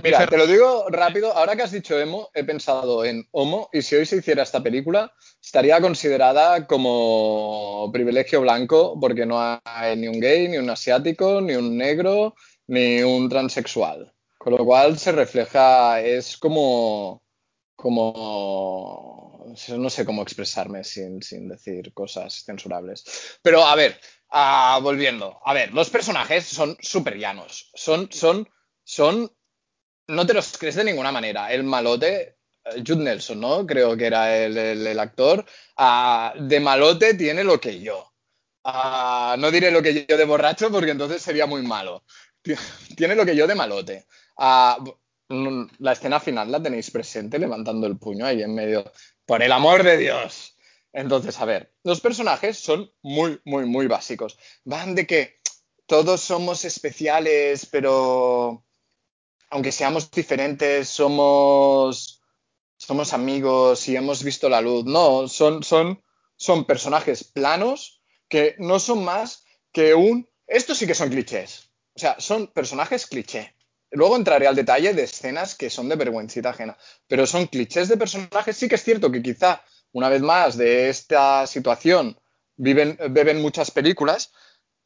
Mira, te lo digo rápido. Ahora que has dicho emo, he pensado en homo y si hoy se hiciera esta película, estaría considerada como privilegio blanco porque no hay ni un gay, ni un asiático, ni un negro, ni un transexual. Con lo cual se refleja, es como, como, no sé cómo expresarme sin, decir cosas censurables. Pero a ver, ah, volviendo, a ver, los personajes son súper llanos, son, son, son, no te los crees de ninguna manera. El malote, eh, Jude Nelson, ¿no? Creo que era el, actor, ah, de malote tiene lo que yo. Ah, no diré lo que yo de borracho porque entonces sería muy malo. Tiene lo que yo de malote. La escena final la tenéis presente levantando el puño ahí en medio. Por el amor de Dios. Entonces, a ver, los personajes son muy, muy, muy básicos. Van de que todos somos especiales, pero aunque seamos diferentes, somos, somos amigos y hemos visto la luz. No, son, son, son personajes planos que no son más que un... Estos sí que son clichés. O sea, son personajes cliché. Luego entraré al detalle de escenas que son de vergüencita ajena, pero son clichés de personajes. Sí que es cierto que quizá, una vez más, de esta situación viven, beben muchas películas,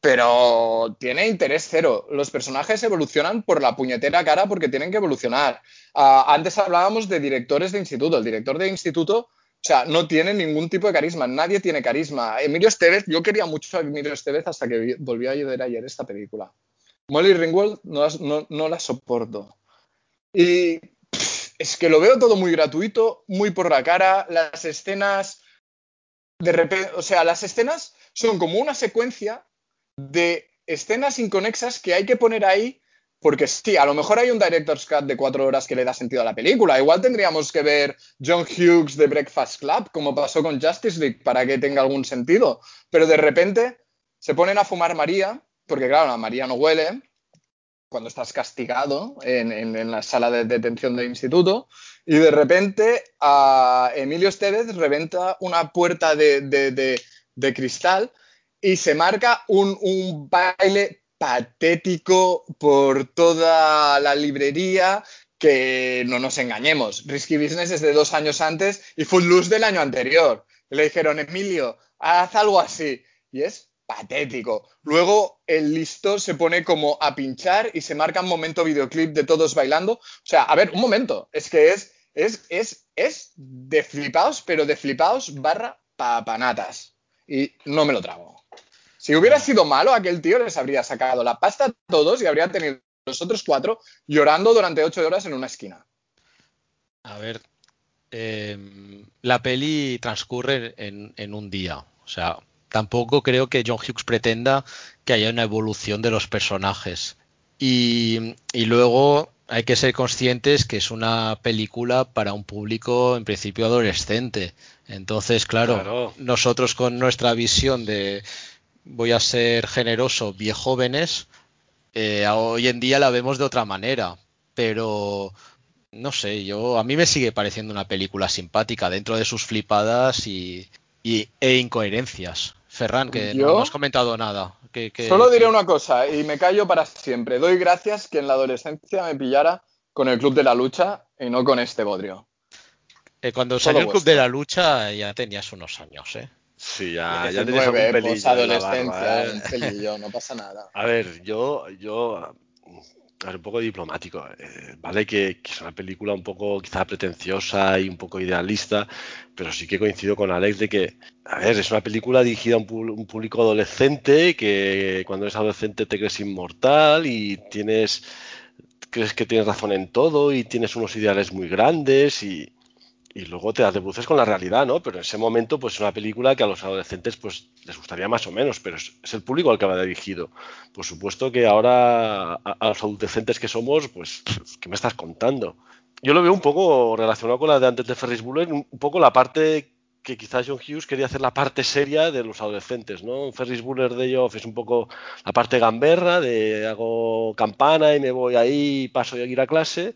pero tiene interés cero. Los personajes evolucionan por la puñetera cara porque tienen que evolucionar. Ah, antes hablábamos de directores de instituto. El director de instituto, o sea, no tiene ningún tipo de carisma. Nadie tiene carisma. Emilio Estevez, yo quería mucho a Emilio Estevez hasta que volví a ver ayer esta película. Molly Ringwald no, la soporto. Y es que lo veo todo muy gratuito, muy por la cara. Las escenas, de repente, o sea, las escenas son como una secuencia de escenas inconexas que hay que poner ahí porque sí, a lo mejor hay un director's cut de cuatro horas que le da sentido a la película. Igual tendríamos que ver John Hughes de Breakfast Club, como pasó con Justice League, para que tenga algún sentido. Pero de repente se ponen a fumar María porque claro, la María no huele cuando estás castigado en, la sala de detención del instituto y de repente a Emilio Estevez reventa una puerta de, cristal y se marca un, un, baile patético por toda la librería que no nos engañemos. Risky Business es de dos años antes y Footloose del año anterior. le dijeron, Emilio, haz algo así. Y es patético. Luego el listo se pone como a pinchar y se marca un momento videoclip de todos bailando. O sea, a ver, un momento, es que es, es, es, es de flipaos, pero de flipaos barra papanatas. Y no me lo trago. Si hubiera sido malo, aquel tío les habría sacado la pasta a todos y habría tenido los otros cuatro llorando durante ocho horas en una esquina. A ver, em, la peli transcurre en, en un día. O sea, tampoco creo que John Hughes pretenda que haya una evolución de los personajes. Y, luego hay que ser conscientes que es una película para un público en principio adolescente. Entonces, claro, nosotros con nuestra visión de voy a ser generoso, viejóvenes, eh, hoy en día la vemos de otra manera. Pero no sé, yo a mí me sigue pareciendo una película simpática dentro de sus flipadas y, e incoherencias. Ferran, que no has comentado nada. Que, solo diré una cosa y me callo para siempre. Doy gracias que en la adolescencia me pillara con el Club de la Lucha y no con este bodrio. Eh, cuando salió el Club de la Lucha ya tenías unos años, ¿eh? Sí, ya, ya tenías algún pelillo adolescencia, un pelillo, no pasa nada. A ver, yo, yo un poco diplomático. Eh, vale que, es una película un poco quizá pretenciosa y un poco idealista, pero sí que coincido con Alex de que, a ver, es una película dirigida a un, público adolescente que cuando eres adolescente te crees inmortal y tienes crees que tienes razón en todo y tienes unos ideales muy grandes y, y luego te atribuces con la realidad, ¿no? Pero en ese momento, pues es una película que a los adolescentes, pues les gustaría más o menos, pero es, el público al que va dirigido. Por supuesto que ahora a, los adolescentes que somos, pues, ¿qué me estás contando? Yo lo veo un poco relacionado con la de antes de Ferris Bueller, un poco la parte que quizás John Hughes quería hacer la parte seria de los adolescentes, ¿no? Ferris Bueller de Off es un poco la parte gamberra de hago campana y me voy ahí, paso de ir a clase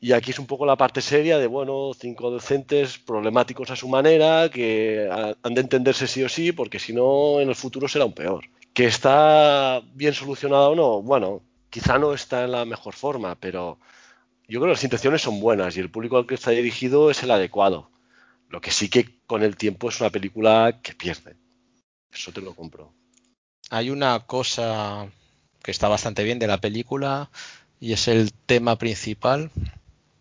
y aquí es un poco la parte seria de, bueno, cinco docentes problemáticos a su manera, que han de entenderse sí o sí, porque si no, en el futuro será un peor. Que está bien solucionado o no, bueno, quizá no está en la mejor forma, pero yo creo que las intenciones son buenas y el público al que está dirigido es el adecuado. Lo que sí que con el tiempo es una película que pierde. Eso te lo compro. Hay una cosa que está bastante bien de la película y es el tema principal.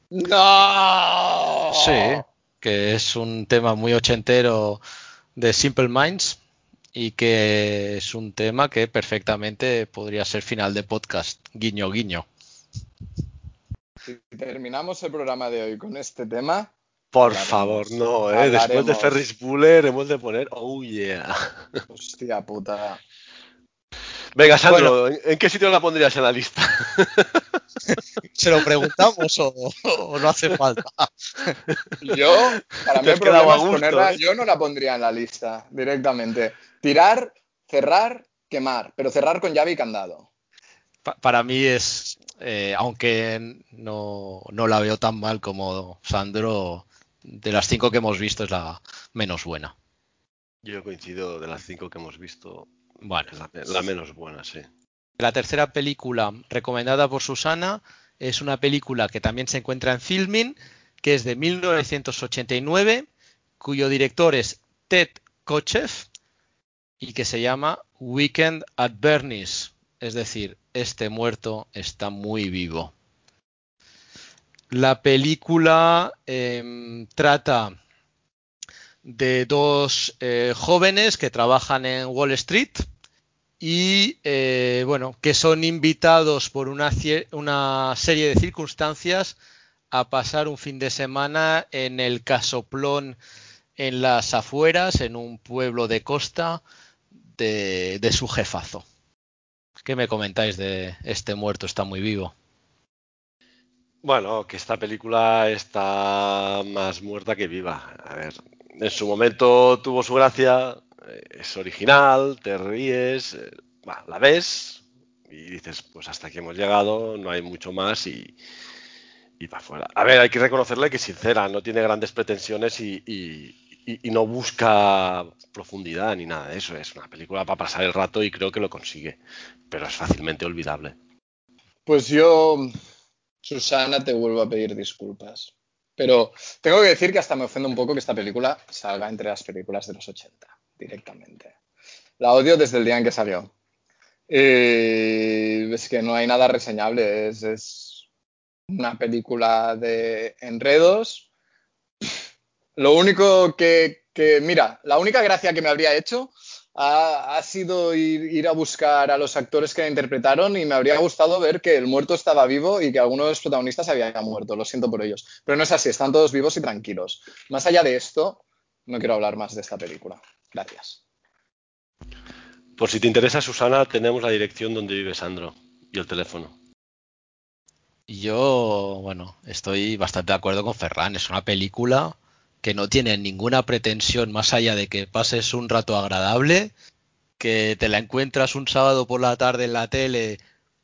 ¡No! Sí, que es un tema muy ochentero de Simple Minds y que es un tema que perfectamente podría ser final de podcast. Guiño, guiño. Si terminamos el programa de hoy con este tema. Por hablaremos. favor, no, ¿eh? Después de. Ferris Bueller hemos de poner, oh yeah. Hostia puta. Venga, Sandro, ¿en, en qué sitio la pondrías en la lista? ¿Se lo preguntamos o, o no hace falta? Yo, para mí el problema es ponerla, ¿eh? yo no la pondría en la lista directamente. Tirar, cerrar, quemar, pero cerrar con llave y candado. Pa- para mí es, eh, aunque no, no la veo tan mal como Sandro, de las cinco que hemos visto es la menos buena. Yo coincido de las cinco que hemos visto, Bueno, la, la menos buena, sí. la tercera película recomendada por Susana es una película que también se encuentra en Filmin, que es de 1989, cuyo director es Ted Kotcheff y que se llama Weekend at Bernie's, es decir, este muerto está muy vivo. La película em, trata de dos eh, jóvenes que trabajan en Wall Street y eh, bueno, que son invitados por una, una serie de circunstancias a pasar un fin de semana en el casoplón en las afueras, en un pueblo de costa de, de su jefazo. ¿Qué me comentáis de este muerto está muy vivo? Bueno, que esta película está más muerta que viva. A ver, en su momento tuvo su gracia, eh, es original, te ríes, eh, la ves y dices, pues hasta aquí hemos llegado, no hay mucho más y, y para afuera. A ver, hay que reconocerle que es sincera, no tiene grandes pretensiones y- y- y no busca profundidad ni nada de eso. Es una película para pasar el rato y creo que lo consigue, pero es fácilmente olvidable. Pues yo, Susana, te vuelvo a pedir disculpas. Pero tengo que decir que hasta me ofende un poco que esta película salga entre las películas de los 80, directamente. La odio desde el día en que salió. Y es que no hay nada reseñable, es, es una película de enredos. Lo único que, que, mira, la única gracia que me habría hecho ha, ha sido ir, ir, a buscar a los actores que la interpretaron y me habría gustado ver que el muerto estaba vivo y que alguno de los protagonistas había muerto. Lo siento por ellos. Pero no es así, están todos vivos y tranquilos. Más allá de esto, no quiero hablar más de esta película. Gracias. Por si te interesa, Susana, tenemos la dirección donde vive Sandro y el teléfono. Yo, bueno, estoy bastante de acuerdo con Ferran. Es una película que no tiene ninguna pretensión más allá de que pases un rato agradable, que te la encuentras un sábado por la tarde en la tele,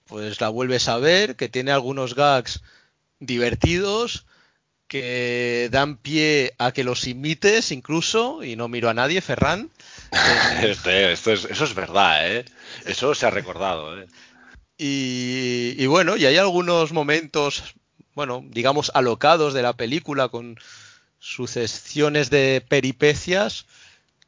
pues la vuelves a ver, que tiene algunos gags divertidos, que dan pie a que los imites incluso, y no miro a nadie, Ferran. Este, esto es, eso es verdad, ¿eh? Eso se ha recordado, ¿eh? Y, y, bueno, y hay algunos momentos, bueno, digamos, alocados de la película con sucesiones de peripecias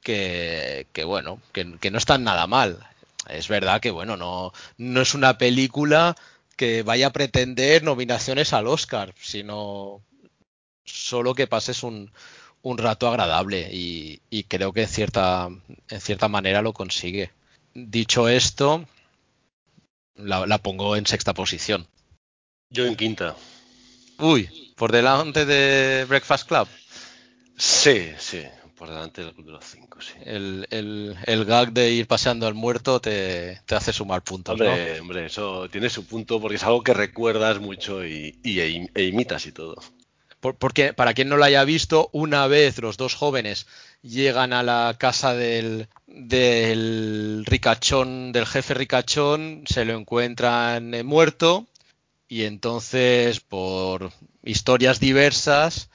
que, que bueno, que, que, no están nada mal. Es verdad que, bueno, no, no es una película que vaya a pretender nominaciones al Oscar, sino solo que pases un, un rato agradable y, y, creo que en cierta, en cierta manera lo consigue. Dicho esto, la, la, pongo en sexta posición. Yo en quinta. Uy, por delante de Breakfast Club. Sí, sí, por delante del Club de los Cinco, sí. El, el, el gag de ir paseando al muerto te, te hace sumar puntos, hombre, ¿no? Hombre, eso tiene su punto porque es algo que recuerdas mucho y, y e, e, imitas y todo. Por, porque para quien no lo haya visto, una vez los dos jóvenes llegan a la casa del, del ricachón, del jefe ricachón, se lo encuentran eh, muerto y entonces por historias diversas,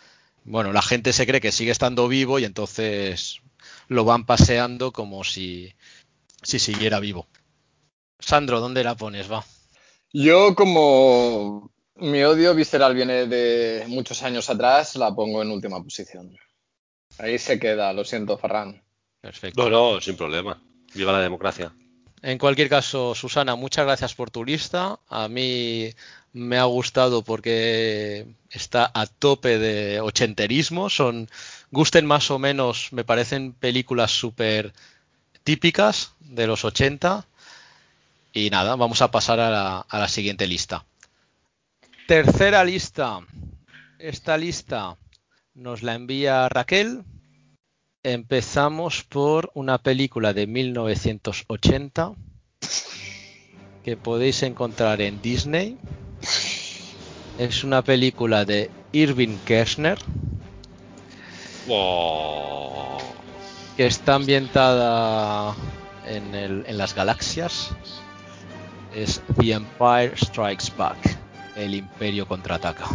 bueno, la gente se cree que sigue estando vivo y entonces lo van paseando como si, si siguiera vivo. Sandro, ¿dónde la pones? Va. Yo como Mi odio visceral viene de muchos años atrás, la pongo en última posición. Ahí se queda, lo siento, Ferran. Perfecto. No, no, sin problema. Viva la democracia. En cualquier caso, Susana, muchas gracias por tu lista. A mí me ha gustado porque está a tope de ochenterismo. Son, gusten más o menos, me parecen películas súper típicas de los 80. Y nada, vamos a pasar a la, a la siguiente lista. Tercera lista. Esta lista nos la envía Raquel. Empezamos por una película de 1980 que podéis encontrar en Disney. Es una película de Irving Kershner que está ambientada en, el- en las galaxias. Es The Empire Strikes Back. El Imperio contraataca.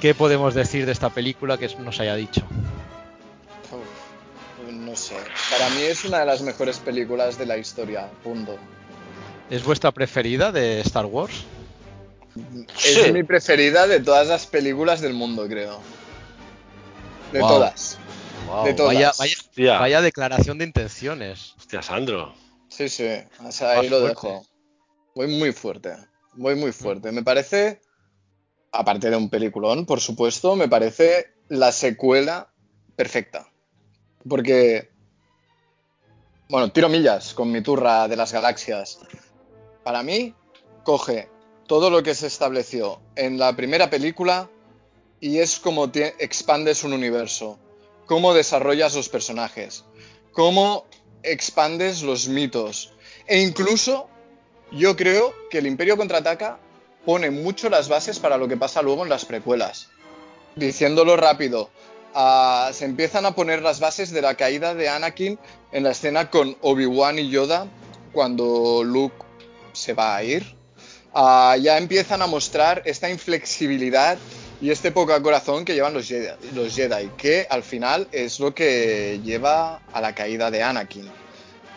¿Qué podemos decir de esta película que nos haya dicho? Uf, no sé. Para mí es una de las mejores películas de la historia. Punto. ¿Es vuestra preferida de Star Wars? Sí. Es mi preferida de todas las películas del mundo, creo. De Wow. todas. Wow, De todas. Vaya, vaya- Hostia, vaya declaración de intenciones. hostia, Sandro. Sí, sí. O sea, ahí lo fuerte. dejo. Voy muy fuerte. Voy muy fuerte. Me parece, aparte de un peliculón, por supuesto, me parece la secuela perfecta. Porque, bueno, tiro millas con mi turra de las galaxias. Para mí, coge todo lo que se estableció en la primera película y es como tie- expandes un universo. Cómo desarrollas los personajes. Cómo expandes los mitos. E incluso yo creo que el Imperio contraataca pone mucho las bases para lo que pasa luego en las precuelas. Diciéndolo rápido, ah, se empiezan a poner las bases de la caída de Anakin en la escena con Obi-Wan y Yoda cuando Luke se va a ir. Ah, ya empiezan a mostrar esta inflexibilidad y este poca corazón que llevan los Jedi, los que al final es lo que lleva a la caída de Anakin.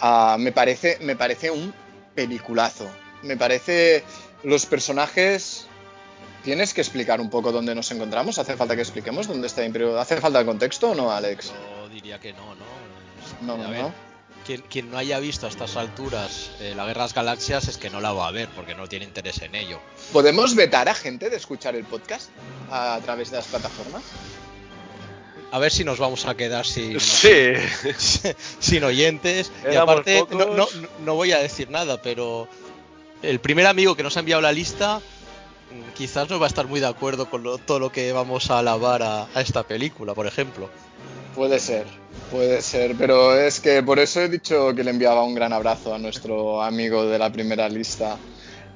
Ah, me, parece, me parece un peliculazo. Me parece los personajes... Tienes que explicar un poco dónde nos encontramos. ¿Hace falta que expliquemos dónde está el Imperio? ¿Hace falta el contexto o no, Alex? Yo diría que no, ¿no? No, a no, no. Quien, quien no haya visto a estas alturas eh, la Guerra de las Galaxias es que no la va a ver porque no tiene interés en ello. ¿Podemos vetar a gente de escuchar el podcast a través de las plataformas? A ver si nos vamos a quedar sin, Sí. sin oyentes. Y Éramos aparte, no, no- no voy a decir nada, pero el primer amigo que nos ha enviado la lista quizás no va a estar muy de acuerdo con todo lo que vamos a alabar a, esta película, por ejemplo. Puede ser, puede ser, pero es que por eso he dicho que le enviaba un gran abrazo a nuestro amigo de la primera lista.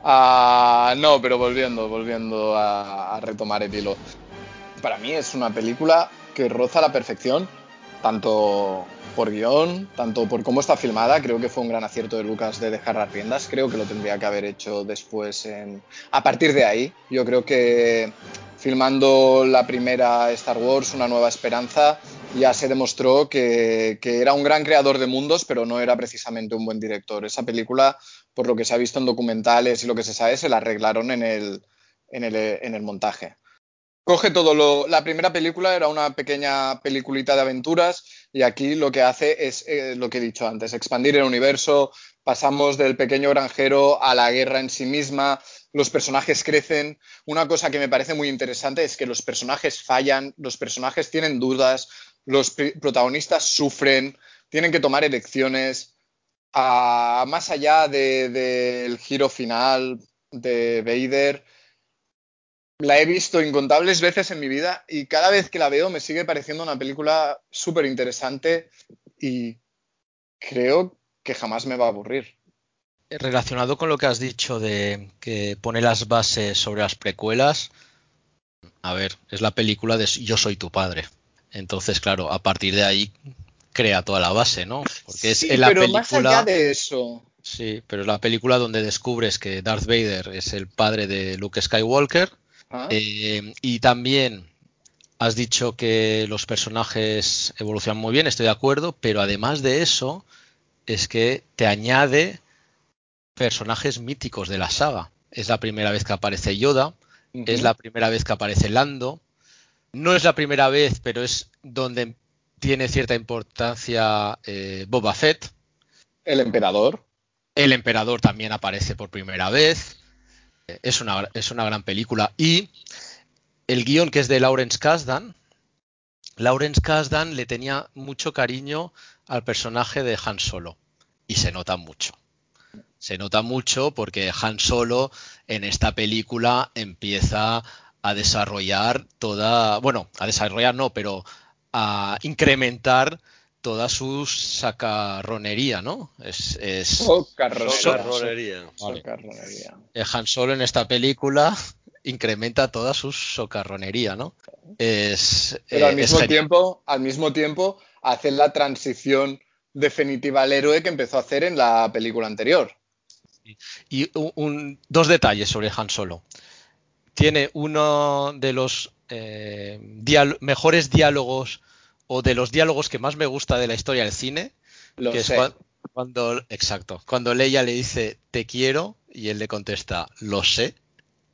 Ah, no, pero volviendo, volviendo a, a retomar el hilo. Para mí es una película que roza la perfección, tanto por guion, tanto por cómo está filmada. Creo que fue un gran acierto de Lucas de dejar las riendas. Creo que lo tendría que haber hecho después en... A partir de ahí, yo creo que filmando la primera Star Wars, Una Nueva Esperanza, ya se demostró que, era un gran creador de mundos, pero no era precisamente un buen director. Esa película, por lo que se ha visto en documentales y lo que se sabe, se la arreglaron en el montaje. Coge todo lo. La primera película era una pequeña peliculita de aventuras y aquí lo que hace es eh, lo que he dicho antes, expandir el universo. Pasamos del pequeño granjero a la guerra en sí misma. Los personajes crecen. Una cosa que me parece muy interesante es que los personajes fallan, los personajes tienen dudas, los pr- protagonistas sufren, tienen que tomar elecciones. Ah, más allá de- del giro final de Vader, la he visto incontables veces en mi vida y cada vez que la veo me sigue pareciendo una película súper interesante y creo que jamás me va a aburrir. Relacionado con lo que has dicho de que pone las bases sobre las precuelas, a ver, es la película de Yo soy tu padre. Entonces, claro, a partir de ahí crea toda la base, ¿no? Porque es en la pero película. más allá de eso, Sí, pero es la película donde descubres que Darth Vader es el padre de Luke Skywalker. ¿Ah? eh, y también has dicho que los personajes evolucionan muy bien, estoy de acuerdo, pero además de eso, es que te añade personajes míticos de la saga. Es la primera vez que aparece Yoda, es la primera vez que aparece Lando. No es la primera vez, pero es donde tiene cierta importancia eh, Boba Fett. El emperador. El emperador también aparece por primera vez. Es una, es una gran película. Y el guion que es de Lawrence Kasdan, Lawrence Kasdan le tenía mucho cariño al personaje de Han Solo. Y se nota mucho. Se nota mucho porque Han Solo en esta película empieza a desarrollar toda, bueno, a desarrollar no, pero a incrementar toda su sacarronería, ¿no? Es, es socarronería. Eh, Han Solo en esta película incrementa toda su socarronería, ¿no? Es, Pero al eh, mismo tiempo, al mismo tiempo, hace la transición definitiva al héroe que empezó a hacer en la película anterior. Y dos detalles sobre Han Solo. Tiene uno de los eh, mejores diálogos o de los diálogos que más me gusta de la historia del cine, que es cuando, exacto, cuando Leia le dice te quiero y él le contesta lo sé.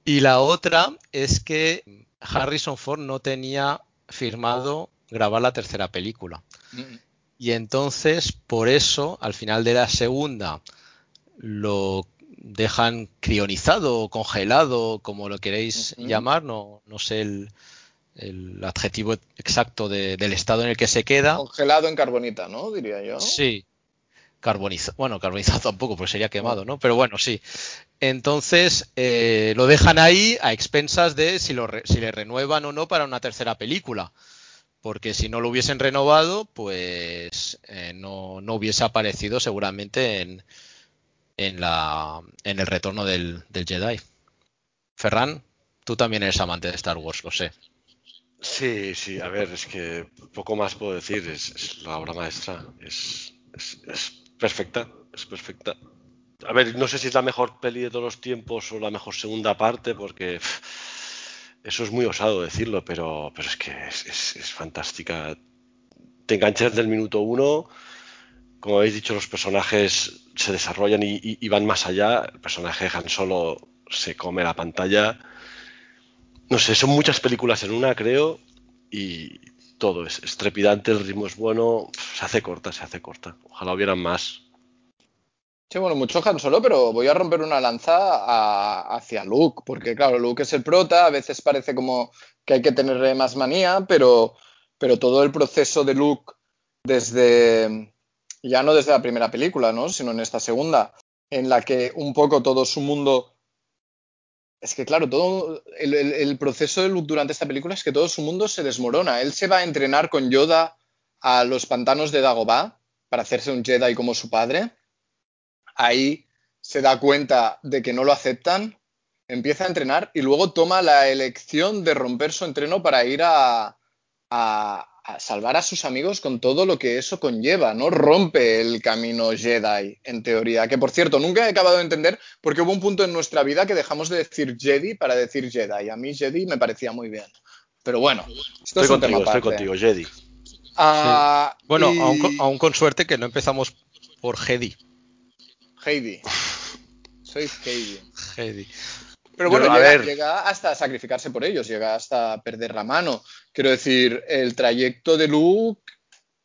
Y la otra es que Harrison Ford no tenía firmado grabar la tercera película. Mm. Y entonces, por eso, al final de la segunda, lo dejan crionizado o congelado, como lo queréis llamar, no, no sé el, adjetivo exacto del estado en el que se queda. Congelado en carbonita, ¿no? Diría yo. Sí. Carbonizado, bueno, carbonizado tampoco, pues sería quemado, ¿no? Pero bueno, sí. Entonces eh, lo dejan ahí a expensas de si, lo si le renuevan o no para una tercera película. Porque si no lo hubiesen renovado, pues eh, no, no hubiese aparecido seguramente en, en, la, en el retorno del, Jedi. Ferran, tú también eres amante de Star Wars, lo sé. Sí, sí, a ver, es que poco más puedo decir, es, la obra maestra, es, perfecta, es perfecta. A ver, no sé si es la mejor peli de todos los tiempos o la mejor segunda parte, porque eso es muy osado decirlo, pero, pero es que es, fantástica. Te enganchas desde el minuto uno, como habéis dicho, los personajes se desarrollan y, van más allá. El personaje Han Solo se come la pantalla. No sé, son muchas películas en una, creo, y todo es, estrepidante, el ritmo es bueno, se hace corta, se hace corta. Ojalá hubieran más. Sí, bueno, mucho Han Solo, pero voy a romper una lanza hacia Luke, porque claro, Luke es el prota, a veces parece como que hay que tenerle más manía, pero, pero todo el proceso de Luke desde, ya no desde la primera película, ¿no? sino en esta segunda, en la que un poco todo su mundo... Es que claro, todo el, proceso de Luke durante esta película es que todo su mundo se desmorona. Él se va a entrenar con Yoda a los pantanos de Dagobah para hacerse un Jedi como su padre. Ahí se da cuenta de que no lo aceptan, empieza a entrenar y luego toma la elección de romper su entreno para ir a, a salvar a sus amigos con todo lo que eso conlleva, ¿no? Rompe el camino Jedi, en teoría. Que por cierto, nunca he acabado de entender porque hubo un punto en nuestra vida que dejamos de decir Jedi para decir Jedi. A mí Jedi me parecía muy bien. Pero bueno, esto estoy es un contigo, tema estoy contigo, Jedi. Ah, bueno, aún, con suerte que no empezamos por Jedi. Heidi. Soy Heidi. Heidi. Pero bueno, llega, llega, hasta sacrificarse por ellos, llega hasta perder la mano. Quiero decir, el trayecto de Luke,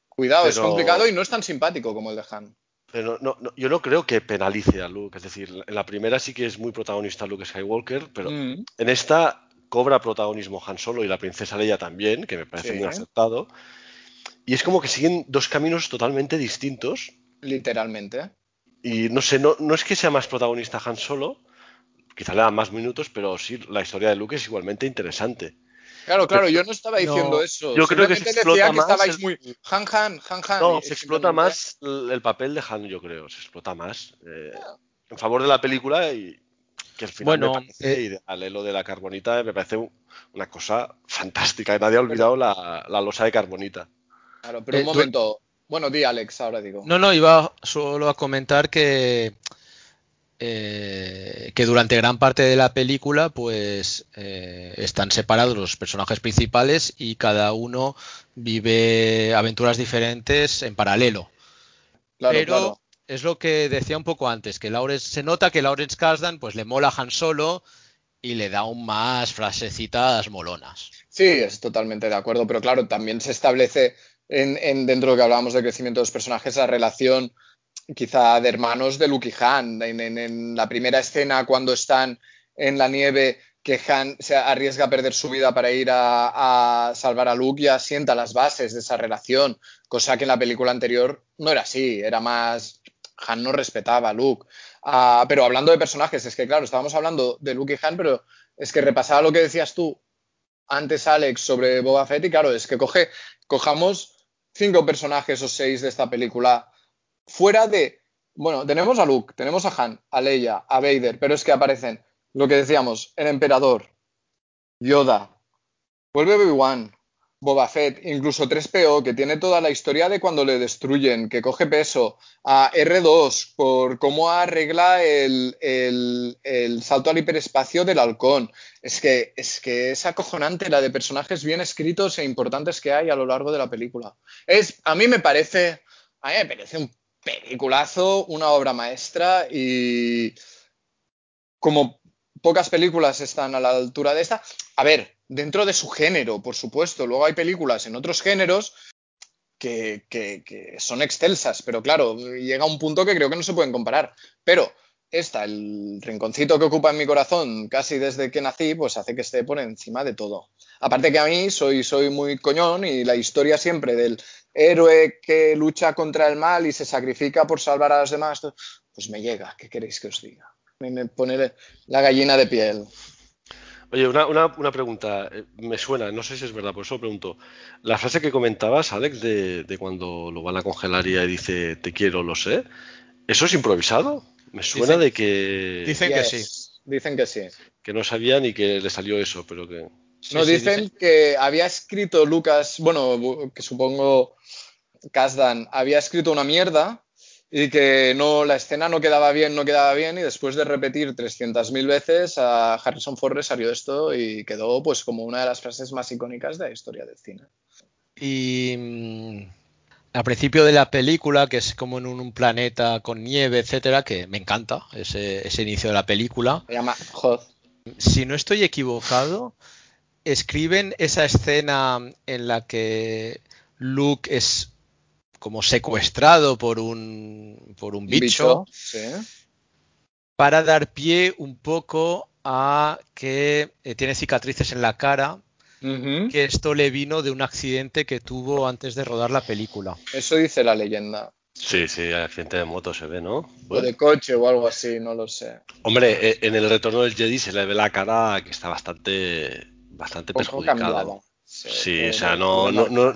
cuidado, es complicado y no es tan simpático como el de Han. Pero no, yo no creo que penalice a Luke. Es decir, en la primera sí que es muy protagonista Luke Skywalker, pero mm. en esta cobra protagonismo Han Solo y la princesa Leia también, que me parece muy aceptado. Y es como que siguen dos caminos totalmente distintos. Literalmente. Y no sé, no, no es que sea más protagonista Han Solo, quizá le dan más minutos, pero sí, la historia de Luke es igualmente interesante. Claro, claro, yo no estaba diciendo eso. Yo creo que se explota más. Que estabais muy Han Han, Han Han. No, se explota más el papel de Han, yo creo. Se explota más. Eh, en favor de la película y que al final bueno, me parece, eh, y lo de la carbonita me parece una cosa fantástica. Nadie ha olvidado la, la, losa de carbonita. Claro, pero un eh, momento. Bueno, di Alex, ahora digo. No, no, iba solo a comentar que eh, que durante gran parte de la película pues eh, están separados los personajes principales y cada uno vive aventuras diferentes en paralelo. pero, es lo que decía un poco antes, que Lawrence, se nota que Lawrence Kasdan pues le mola Han Solo y le da aún más frasecitas molonas. Sí, es totalmente de acuerdo, pero claro, también se establece en, en dentro de lo que hablábamos de crecimiento de los personajes la relación quizá de hermanos de Luke y Han. En, la primera escena, cuando están en la nieve, que Han se arriesga a perder su vida para ir a, a, salvar a Luke, ya sienta las bases de esa relación, cosa que en la película anterior no era así, era más. Han no respetaba a Luke. Uh, pero hablando de personajes, es que claro, estábamos hablando de Luke y Han, pero es que repasaba lo que decías tú antes, Alex, sobre Boba Fett, y claro, es que coge, cojamos cinco personajes o seis de esta película fuera de. Bueno, tenemos a Luke, tenemos a Han, a Leia, a Vader, pero es que aparecen lo que decíamos, el Emperador, Yoda, vuelve Obi-Wan, Boba Fett, incluso 3PO, que tiene toda la historia de cuando le destruyen, que coge peso, a R2 por cómo arregla el, el, el salto al hiperespacio del halcón. Es que, es que es acojonante la de personajes bien escritos e importantes que hay a lo largo de la película. Es, a mí me parece, a mí me parece un peliculazo, una obra maestra y como pocas películas están a la altura de esta. A ver, dentro de su género, por supuesto. Luego hay películas en otros géneros que, que, son excelsas, pero claro, llega un punto que creo que no se pueden comparar. Pero esta, el rinconcito que ocupa en mi corazón casi desde que nací, pues hace que esté por encima de todo. Aparte que a mí soy, soy muy coñón y la historia siempre del héroe que lucha contra el mal y se sacrifica por salvar a los demás, pues me llega. ¿Qué queréis que os diga? me pone la gallina de piel. Oye, una, una, una, pregunta, me suena, no sé si es verdad, por eso pregunto. La frase que comentabas, Alex, de, de cuando lo van a congelar y dice te quiero, lo sé, ¿eso es improvisado? Me suena dicen, de que. Dicen yes. que sí. Dicen que sí. Que no sabían y que le salió eso, pero que. Sí, no, sí, dicen, dicen que había escrito Lucas, bueno, que supongo Kasdan había escrito una mierda y que no, la escena no quedaba bien, no quedaba bien, y después de repetir 300.000 veces a Harrison Ford le salió esto y quedó pues como una de las frases más icónicas de la historia del cine. Y mmm, al principio de la película, que es como en un, un planeta con nieve, etcétera, que me encanta ese, ese, inicio de la película. Se llama Hoth. Si no estoy equivocado, escriben esa escena en la que Luke es como secuestrado por un, por un bicho, bicho sí. para dar pie un poco a que eh, tiene cicatrices en la cara, uh -huh. que esto le vino de un accidente que tuvo antes de rodar la película. Eso dice la leyenda. Sí, sí, accidente de moto se ve, ¿no? Bueno. O de coche o algo así, no lo sé. Hombre, eh, en el retorno del Jedi se le ve la cara que está bastante, bastante perjudicada. Sí, o sea, no, no, no,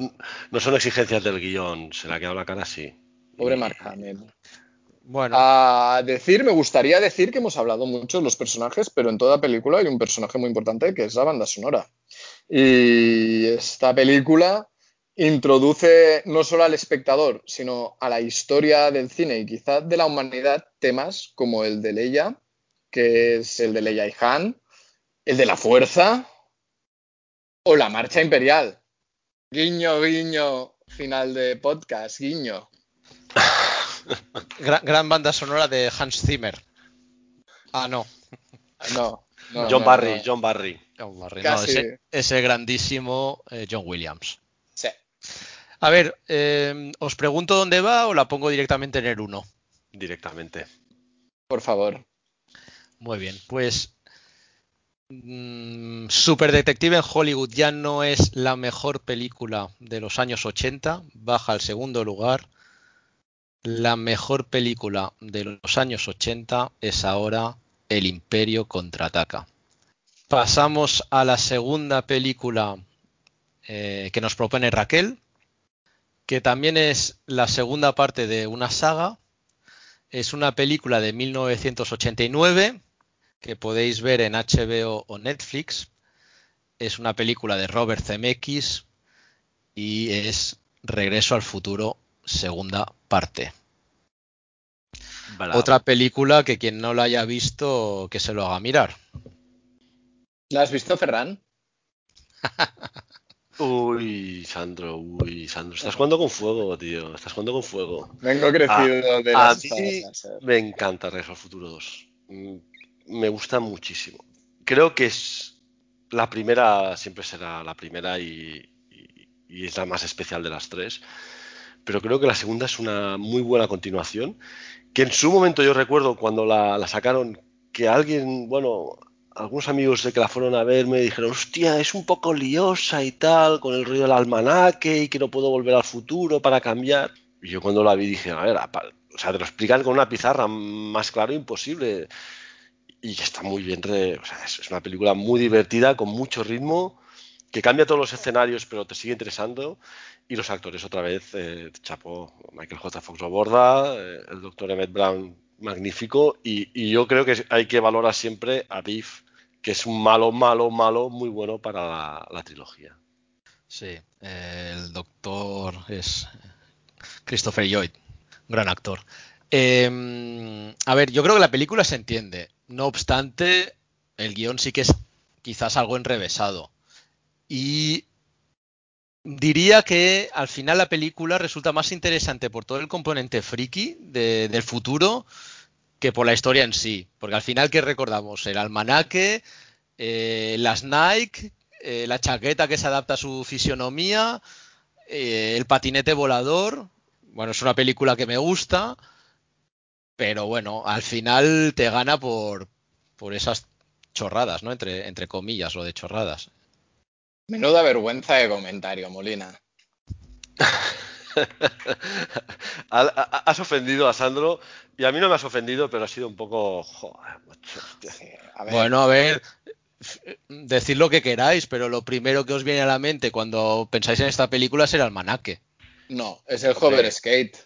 no, son exigencias del guion, se le ha quedado la cara así. Pobre Mark Hamill. Bueno. A decir, me gustaría decir que hemos hablado mucho de los personajes, pero en toda película hay un personaje muy importante que es la banda sonora. Y esta película introduce no solo al espectador, sino a la historia del cine y quizás de la humanidad temas como el de Leia, que es el de Leia y Han, el de la fuerza, o la marcha imperial. Guiño, guiño, final de podcast, guiño. gran, gran, banda sonora de Hans Zimmer. Ah, no. No. no John, no, Barry, no. John Barry, John Barry. No, ese, ese, grandísimo eh, John Williams. Sí. A ver, eh, ¿os pregunto dónde va o la pongo directamente en el 1? Directamente. Por favor. Muy bien, pues Super Detective en Hollywood ya no es la mejor película de los años 80, baja al segundo lugar. La mejor película de los años 80 es ahora El Imperio contraataca. Pasamos a la segunda película eh, que nos propone Raquel, que también es la segunda parte de una saga. Es una película de 1989 que podéis ver en HBO o Netflix. Es una película de Robert Zemeckis y es Regreso al futuro, segunda parte. Bravo. Otra película que quien no la haya visto, que se lo haga mirar. ¿La has visto, Ferran? Uy, Sandro, uy, Sandro. Estás jugando con fuego, tío. Estás jugando con fuego. Vengo crecido a, de a las mí espadas láser. me encanta Regreso al Futuro 2. Me gusta muchísimo. Creo que es la primera, siempre será la primera y, es la más especial de las tres. Pero creo que la segunda es una muy buena continuación. Que en su momento yo recuerdo cuando la, la sacaron, que alguien, bueno, algunos amigos de que la fueron a ver me dijeron, hostia, es un poco liosa y tal, con el rollo del almanaque y que no puedo volver al futuro para cambiar. Y yo cuando la vi dije, a ver, apa- o sea, te lo explican con una pizarra más claro imposible. Y está muy bien, es, una película muy divertida, con mucho ritmo, que cambia todos los escenarios, pero te sigue interesando. Y los actores, otra vez, eh, Chapo, Michael J. Fox lo borda, eh, el doctor Emmett Brown, magnífico. Y, yo creo que hay que valorar siempre a Biff, que es un malo, malo, malo, muy bueno para la, trilogía. Sí, eh, el doctor es Christopher Lloyd, gran actor. Eh, a ver, yo creo que la película se entiende. No obstante, el guion sí que es quizás algo enrevesado. Y diría que al final la película resulta más interesante por todo el componente friki de- del futuro que por la historia en sí. Porque al final, ¿qué recordamos? El almanaque, eh, las Nike, eh, la chaqueta que se adapta a su fisionomía, eh, el patinete volador. Bueno, es una película que me gusta, pero bueno, al final te gana por, por esas chorradas, ¿no? Entre, entre comillas, lo de chorradas. Menuda vergüenza de comentario, Molina. Ha- ha- Has ofendido a Sandro y a mí no me has ofendido, pero ha sido un poco... Joder, a ver, Bueno, a ver, decid lo que queráis, pero lo primero que os viene a la mente cuando pensáis en esta película es el almanaque. no, es el hover skate.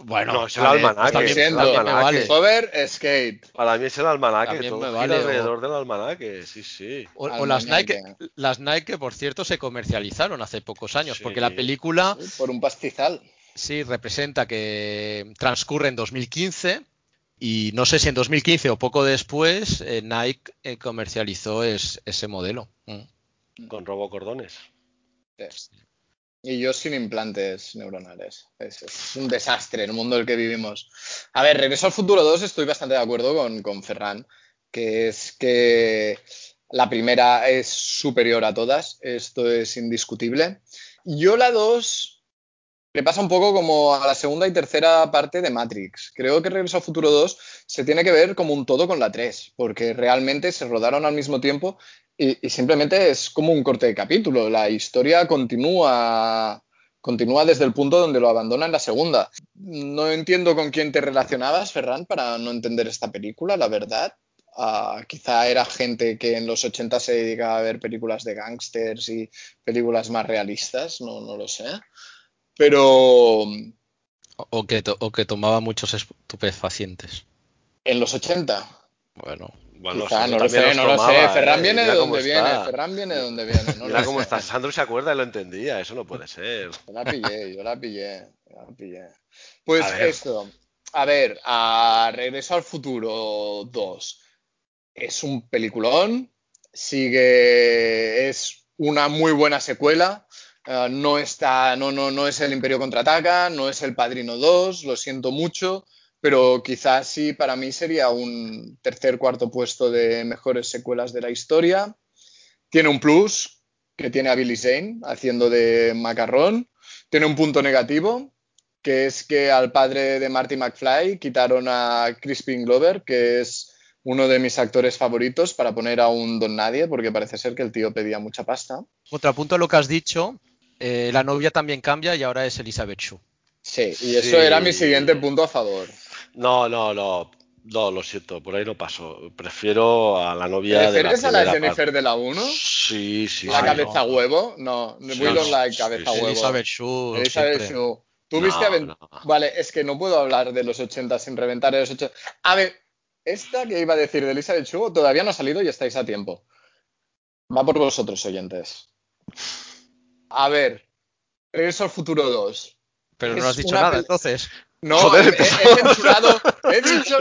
Bueno, No, es el vale, almanaque, también- es el almanaque. vale. Hover skate. Para mí es el almanaque, También todo gira vale, o- alrededor del almanaque, sí, sí. O, o las Nike, las Nike, que por cierto se comercializaron hace pocos años, Sí. porque la película Uy, Por un pastizal. sí representa que transcurre en 2015 y no sé si en 2015 o poco después eh, Nike eh, comercializó es- ese modelo. Mm. Con robocordones. Sí. Y yo sin implantes neuronales. Es, un desastre el mundo en el que vivimos. A ver, Regreso al Futuro 2 estoy bastante de acuerdo con, con Ferran, que es que la primera es superior a todas, esto es indiscutible. Yo la 2 le pasa un poco como a la segunda y tercera parte de Matrix. Creo que Regreso al Futuro 2 se tiene que ver como un todo con la 3, porque realmente se rodaron al mismo tiempo y, y simplemente es como un corte de capítulo. La historia continúa, continúa desde el punto donde lo abandona en la segunda. No entiendo con quién te relacionabas, Ferran, para no entender esta película, la verdad. Ah, quizá era gente que en los 80 se dedicaba a ver películas de gángsters y películas más realistas, no, no lo sé. Pero O, que, to- o que tomaba muchos estupefacientes. en los 80, Bueno, bueno quizá, no lo sé, no lo tomaba, sé. Ferran ¿eh? viene de donde viene. Ferran viene de donde viene. No Mira cómo sé. está. Sandro se acuerda y lo entendía, eso no puede ser. Yo la pillé, yo la pillé, yo la pillé. Pues A esto, a ver, a Regreso al Futuro 2 es un peliculón, sigue, es una muy buena secuela, eh, no está, no, no, no es el Imperio Contraataca, no es el Padrino 2, lo siento mucho, pero quizás sí para mí sería un tercer, cuarto puesto de mejores secuelas de la historia. Tiene un plus, que tiene a Billy Zane haciendo de macarrón. Tiene un punto negativo, que es que al padre de Marty McFly quitaron a Crispin Glover, que es uno de mis actores favoritos, para poner a un don nadie, porque parece ser que el tío pedía mucha pasta. Contrapunto a lo que has dicho, eh, la novia también cambia y ahora es Elizabeth Shue. Sí, y eso Sí. era mi siguiente punto a favor. No, no, no. No, lo siento, por ahí no paso. Prefiero a la novia de la ¿Prefieres a la Jennifer parte. de la 1? Sí, sí, ¿La sí. cabeza no. huevo? No, Sí, don't no, sí, cabeza sí. huevo. Elizabeth Shue Elizabeth. Shue. ¿Tú No, viste no. Vale, es que no puedo hablar de los 80 sin reventar de los 80. A ver, esta que iba a decir de Elizabeth Shue todavía no ha salido y estáis a tiempo. Va por vosotros, oyentes. A ver, Regreso al Futuro 2. Pero Es no has dicho nada, pel- entonces. No, Joder, he, censurado, he dicho,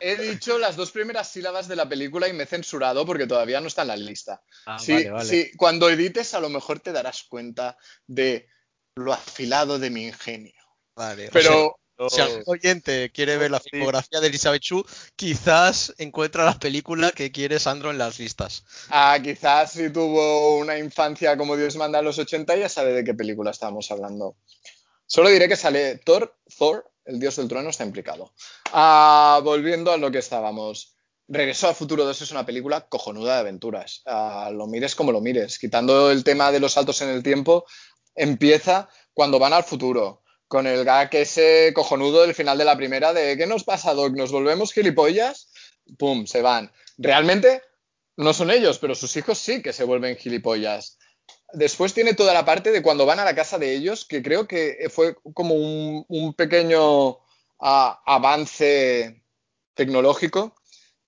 he dicho las dos primeras sílabas de la película y me he censurado porque todavía no está en la lista. Ah, Sí, vale, vale. sí, cuando edites a lo mejor te darás cuenta de lo afilado de mi ingenio. Vale, Pero Si algún oyente quiere ver la filmografía de Elizabeth Chu, quizás encuentra la película que quiere Sandro en las listas. ah, quizás si tuvo una infancia como Dios manda en los 80 ya sabe de qué película estamos hablando. Solo diré que sale Thor, Thor, el dios del trueno, está implicado. Ah, volviendo a lo que estábamos. Regreso al futuro 2 es una película cojonuda de aventuras. Ah, lo mires como lo mires. Quitando el tema de los saltos en el tiempo, empieza cuando van al futuro. Con el gag ese cojonudo del final de la primera de ¿qué nos pasa, Doc? ¿Nos volvemos gilipollas? Pum, se van. Realmente no son ellos, pero sus hijos sí que se vuelven gilipollas. Después tiene toda la parte de cuando van a la casa de ellos, que creo que fue como un, pequeño avance tecnológico,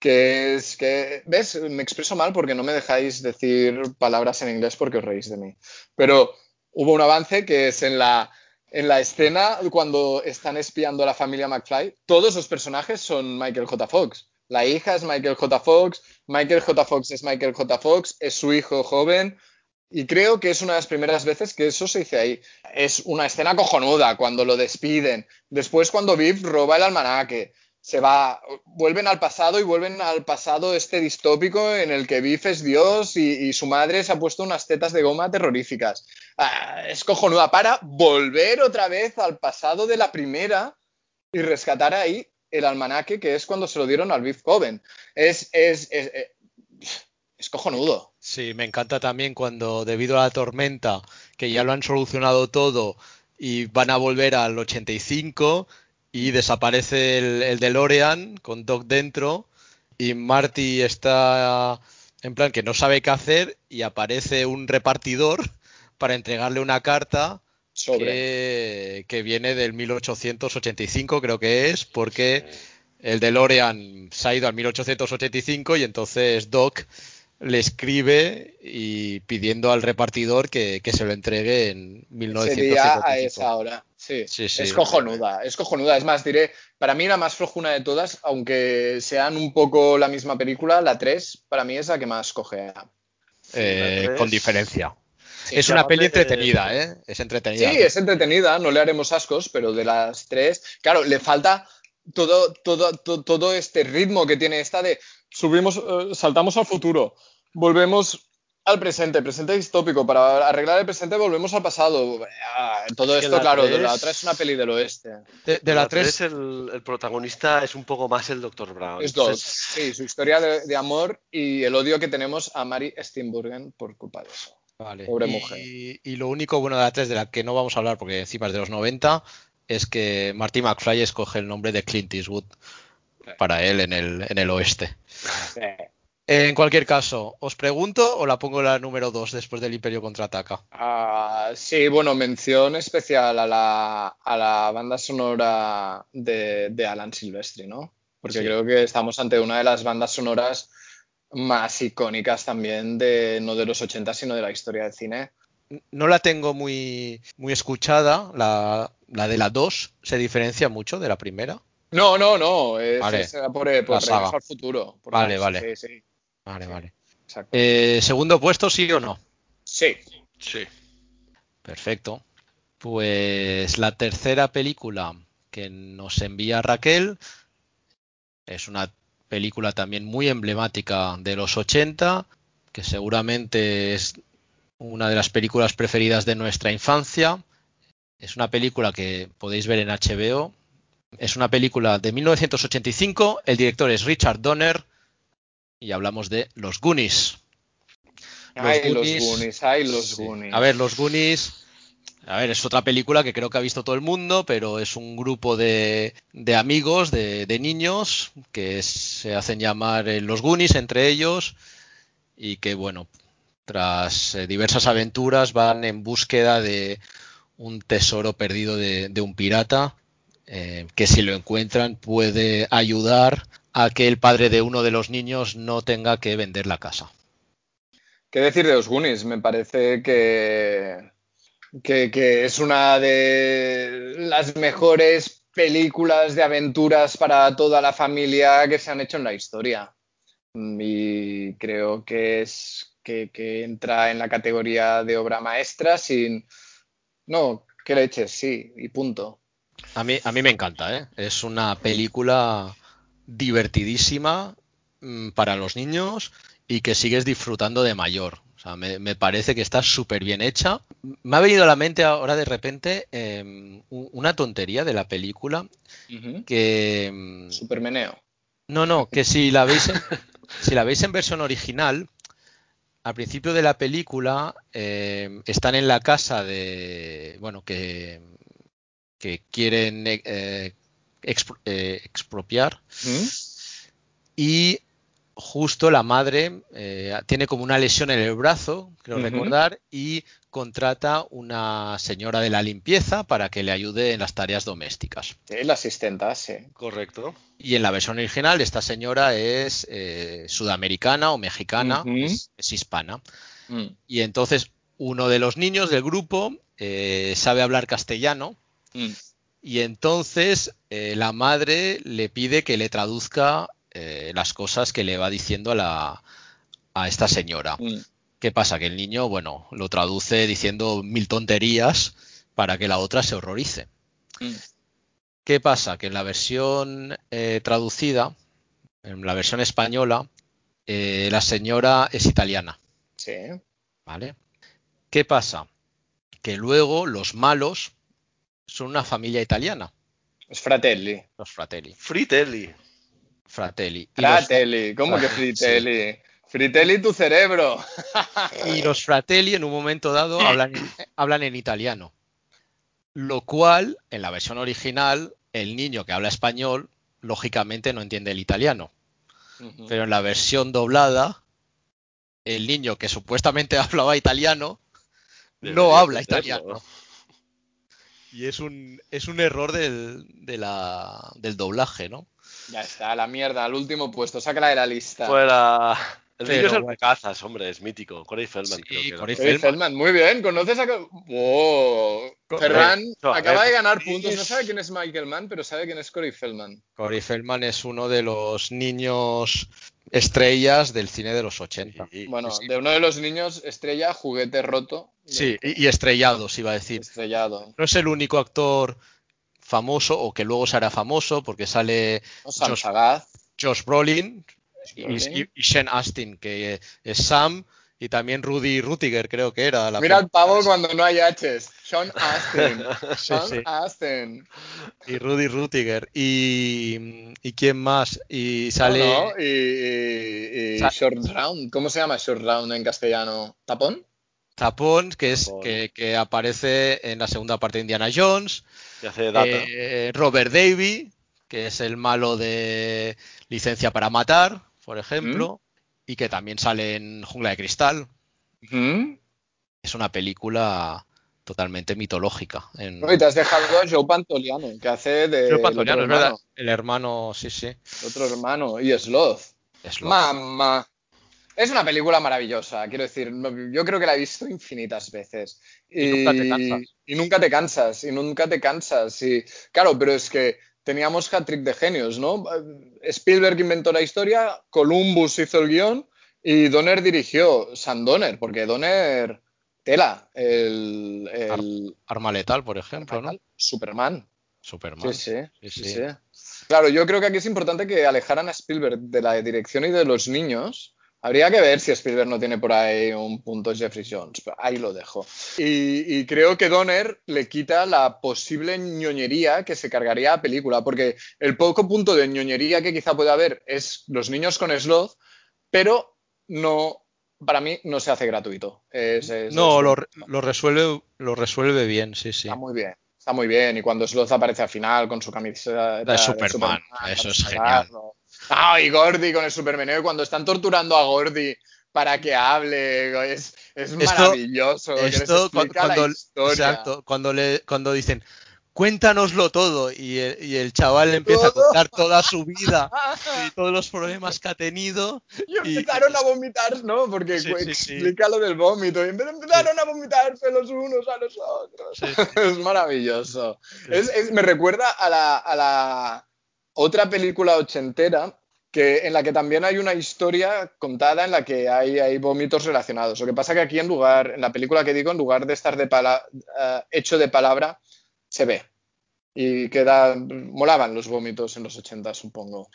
que es que, ¿ves? Me expreso mal porque no me dejáis decir palabras en inglés porque os reís de mí. Pero hubo un avance que es en la, en la escena cuando están espiando a la familia McFly, todos los personajes son Michael J. Fox. La hija es Michael J. Fox, Michael J. Fox es Michael J. Fox, es su hijo joven, y creo que es una de las primeras veces que eso se dice ahí. Es una escena cojonuda cuando lo despiden. Después cuando Viv roba el almanaque. Se va, vuelven al pasado y vuelven al pasado este distópico en el que Biff es Dios y, su madre se ha puesto unas tetas de goma terroríficas. Ah, es cojonuda para volver otra vez al pasado de la primera y rescatar ahí el almanaque que es cuando se lo dieron al Biff joven. Es, es, es, es, es cojonudo. Sí, me encanta también cuando debido a la tormenta, que ya lo han solucionado todo y van a volver al 85 y desaparece el, el DeLorean con Doc dentro y Marty está en plan que no sabe qué hacer y aparece un repartidor para entregarle una carta Sobre. que, que viene del 1885 creo que es porque el DeLorean se ha ido al 1885 y entonces Doc le escribe y pidiendo al repartidor que, que se lo entregue en Ese día a 1955. esa hora. Sí, Sí, sí. es cojonuda, es cojonuda. Es más, diré, para mí la más flojuna de todas, aunque sean un poco la misma película, la 3 para mí es la que más cojea. Eh, con diferencia. Sí, es una peli entretenida, ¿eh? Es entretenida. Sí, es entretenida, no le haremos ascos, pero de las tres, claro, le falta todo, todo, to- todo este ritmo que tiene esta de subimos, eh, saltamos al futuro, volvemos al presente, presente distópico, para arreglar el presente volvemos al pasado. Todo Es que esto, la claro, de tres- la otra es una peli del oeste. De, de la la 3, 3 el, el protagonista es un poco más el Dr. Brown. Es dos. Sí, su historia de, de amor y el odio que tenemos a Mary Steenburgen por culpa de eso. Vale. Pobre y, mujer. y lo único bueno de la 3 de la que no vamos a hablar porque encima es de los 90 es que Marty McFly escoge el nombre de Clint Eastwood para él en el, en el oeste. En cualquier caso, ¿os pregunto o la pongo la número 2 después del Imperio contraataca? Ah, sí, bueno, mención especial a la, a la banda sonora de, de Alan Silvestri, ¿no? Porque Sí. creo que estamos ante una de las bandas sonoras más icónicas también de no de los 80, sino de la historia del cine. No la tengo muy, muy escuchada, la, la de la 2 se diferencia mucho de la primera. No, no, no, es, Vale. es por, eh, por. Regreso al futuro. por Vale, vale. Sí, sí, Vale, vale. Eh, segundo puesto, sí o no. Sí. sí. Perfecto. Pues la tercera película que nos envía Raquel es una película también muy emblemática de los 80, que seguramente es una de las películas preferidas de nuestra infancia. Es una película que podéis ver en HBO. Es una película de 1985. El director es Richard Donner y hablamos de Los Goonies. Ay, los Goonies- ay, los Sí. Goonies. A ver, los Goonies. A ver, es otra película que creo que ha visto todo el mundo, pero es un grupo de, de amigos, de, de niños, que se hacen llamar eh, los Goonies entre ellos y que, bueno, tras eh, diversas aventuras van en búsqueda de un tesoro perdido de, de un pirata, eh, que si lo encuentran puede ayudar a que el padre de uno de los niños no tenga que vender la casa. ¿Qué decir de los Goonies? Me parece que, que, que es una de las mejores películas de aventuras para toda la familia que se han hecho en la historia. Mm, Y creo que es que, que entra en la categoría de obra maestra sin. No, qué leches, sí, y punto. A mí, a mí me encanta, ¿eh? Es una película divertidísima mm, para los niños y que sigues disfrutando de mayor. O sea, me, me parece que está súper bien hecha. Me ha venido a la mente ahora de repente eh, u- una tontería de la película que... mm, Supermeneo. No, no, que si la veis en, si la veis en versión original, al principio de la película eh, están en la casa de, bueno, que, que quieren eh, expro- eh, expropiar ¿Mm? y justo la madre eh, tiene como una lesión en el brazo, creo recordar, y contrata una señora de la limpieza para que le ayude en las tareas domésticas. Sí, la asistenta, sí. Correcto. Y en la versión original, esta señora es eh, sudamericana o mexicana, es, es hispana. Mm. Y entonces uno de los niños del grupo eh, sabe hablar castellano Mm. y entonces eh, la madre le pide que le traduzca eh, las cosas que le va diciendo a, la, a esta señora. Mm. ¿Qué pasa? Que el niño, bueno, lo traduce diciendo mil tonterías para que la otra se horrorice. Mm. ¿Qué pasa? Que en la versión eh, traducida, en la versión española, eh, la señora es italiana, Sí. ¿vale? ¿Qué pasa? Que luego los malos son una familia italiana, Es Fratelli. los fratelli. Fritelli. Fratelli. Los, Fratelli, ¿cómo que Fritelli? Fritelli tu cerebro. y los fratelli en un momento dado hablan en, hablan en italiano. Lo cual, en la versión original, el niño que habla español, lógicamente no entiende el italiano. Pero en la versión doblada, el niño que supuestamente hablaba italiano no habla italiano. Y es un, es un error del, de la- del doblaje, ¿no? Ya está, la mierda, al último puesto, sácala de la lista. Fuera. El es el bueno. de cazas, hombre, es mítico. Corey Feldman, Sí, creo que. Corey Corey Feldman, muy bien, ¿conoces a... ¡Wow! Ferran No, a acaba ver, de ganar puntos, no sabe quién es Michael Mann, pero sabe quién es Corey Feldman. Corey Feldman es uno de los niños estrellas del cine de los 80. Sí, Bueno, sí. de uno de los niños, estrella, juguete roto. Sí, y, y estrellados, iba a decir. Estrellado. No es el único actor famoso o que luego será famoso porque sale No, Sam Josh- Brolin y, Brolin. y- y Sean Astin, que es Sam, y también Rudy Rutiger, creo que era. La Mira al película pavo cuando no hay H's. Sean Astin. Sean sí. Astin. Y Rudy Rutiger. Y, ¿y quién más? Y sale. No, no, Y, y- y Sa- Short Round. ¿Cómo se llama Short Round en castellano? ¿Tapón? Tapón, que es Tapón. que, que aparece en la segunda parte de Indiana Jones. Hace. Eh, Robert Davy, que es el malo de Licencia para Matar, por ejemplo. Y que también sale en Jungla de Cristal. Ujú. Es una película totalmente mitológica. En... No, y te has dejado a Joe Pantoliano, que hace de. Joe el Pantoliano, es verdad. hermano, El hermano, sí, sí. el otro hermano. Y Sloth. Lo- Mamá. Es una película maravillosa, quiero decir, yo creo que la he visto infinitas veces. Y nunca te cansas. Y nunca te cansas, y nunca te cansas. Y, claro, pero es que teníamos hat-trick de genios, ¿no? Spielberg inventó la historia, Columbus hizo el guion y Donner dirigió. San Donner, porque Donner, tela, el... el Arma Letal, por ejemplo, ¿no? Superman. Superman. Sí, sí, Sí, sí, sí. sí. Claro, yo creo que aquí es importante que alejaran a Spielberg de la dirección y de los niños. Habría que ver si Spielberg no tiene por ahí un punto Jeffrey Jones, ahí lo dejo. Y, y creo que Donner le quita la posible ñoñería que se cargaría a película, porque el poco punto de ñoñería que quizá pueda haber es los niños con Sloth, pero no, para mí no se hace gratuito. Es- es- No, es- lo, lo resuelve, lo resuelve bien, sí, sí. Está muy bien. Está muy bien. Y cuando Sloth aparece al final con su camiseta De Superman, eso es genial. Ah, y Gordy con el Supermeneo. Cuando están torturando a Gordy para que hable. Es, es Esto- maravilloso. Esto cuando, historia. exacto, cuando le cuando dicen cuéntanoslo todo. Y el, y el chaval empieza a ¿Todo? contar toda su vida y todos los problemas que ha tenido. Y Y- empezaron a vomitar, ¿no? Porque Sí, sí, sí. explica lo del vómito. Y empe- empezaron a vomitarse los unos a los otros. Sí, es maravilloso. Es- es- me recuerda a la, a la otra película ochentera que, en la que también hay una historia contada en la que hay, hay vómitos relacionados. Lo que pasa que aquí en lugar, en la película que digo, en lugar de estar de eh, hecho de palabra, se ve. Y queda. Molaban los vómitos en los 80, supongo.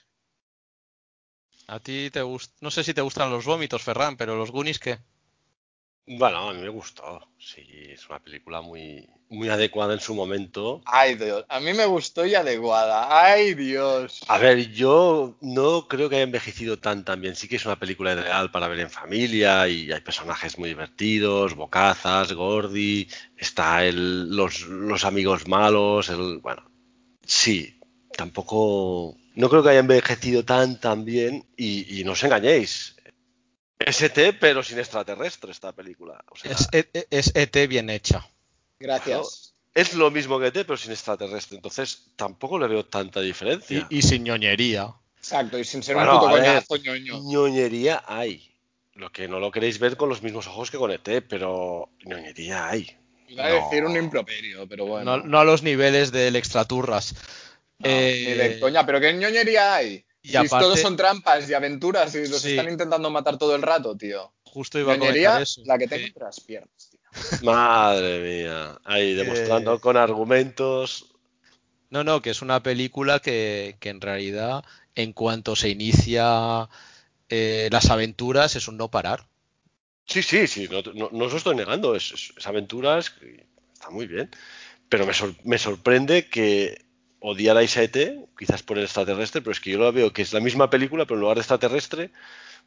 A ti te gusta. No sé si te gustan los vómitos, Ferran, pero los Goonies, ¿qué? Bueno, a mí me gustó. Sí, es una película muy, muy adecuada en su momento. Ay, Dios. A mí me gustó y adecuada. Ay, Dios. A ver, yo no creo que haya envejecido tan tan bien. Sí que es una película ideal para ver en familia y hay personajes muy divertidos, Bocazas, Gordy, está el, los, los amigos malos, el, bueno, sí, tampoco, no creo que haya envejecido tan tan bien y, y no os engañéis. ST, pero sin extraterrestre esta película. O sea, Es, E- es ET bien hecha. Gracias. es lo mismo que ET, pero sin extraterrestre. Entonces tampoco le veo tanta diferencia. y sin ñoñería. Exacto, y sin ser Bueno, un puto a coñazo ñoño. ñoñería hay. Lo que no lo queréis ver con los mismos ojos que con ET, pero ñoñería hay. Iba a No. decir un improperio, pero bueno. No, no a los niveles del extraturras. No, Eh, Ni de coña, pero ¿qué ñoñería hay? Y si aparte- todos son trampas y aventuras y los Sí. están intentando matar todo el rato, tío. Justo iba a ñoñería, comentar eso. la que tengo Sí. entre las piernas, tío. Madre mía. Ahí demostrando Eh. con argumentos. No, no, que es una película que, que en realidad, en cuanto se inicia eh, las aventuras, es un no parar. Sí, sí, sí, no, no, no os lo estoy negando. Es, es- es aventuras, que está muy bien. Pero me, sor- me sorprende que odiarais a ET, quizás por el extraterrestre, pero es que yo lo veo que es la misma película, pero en lugar de extraterrestre,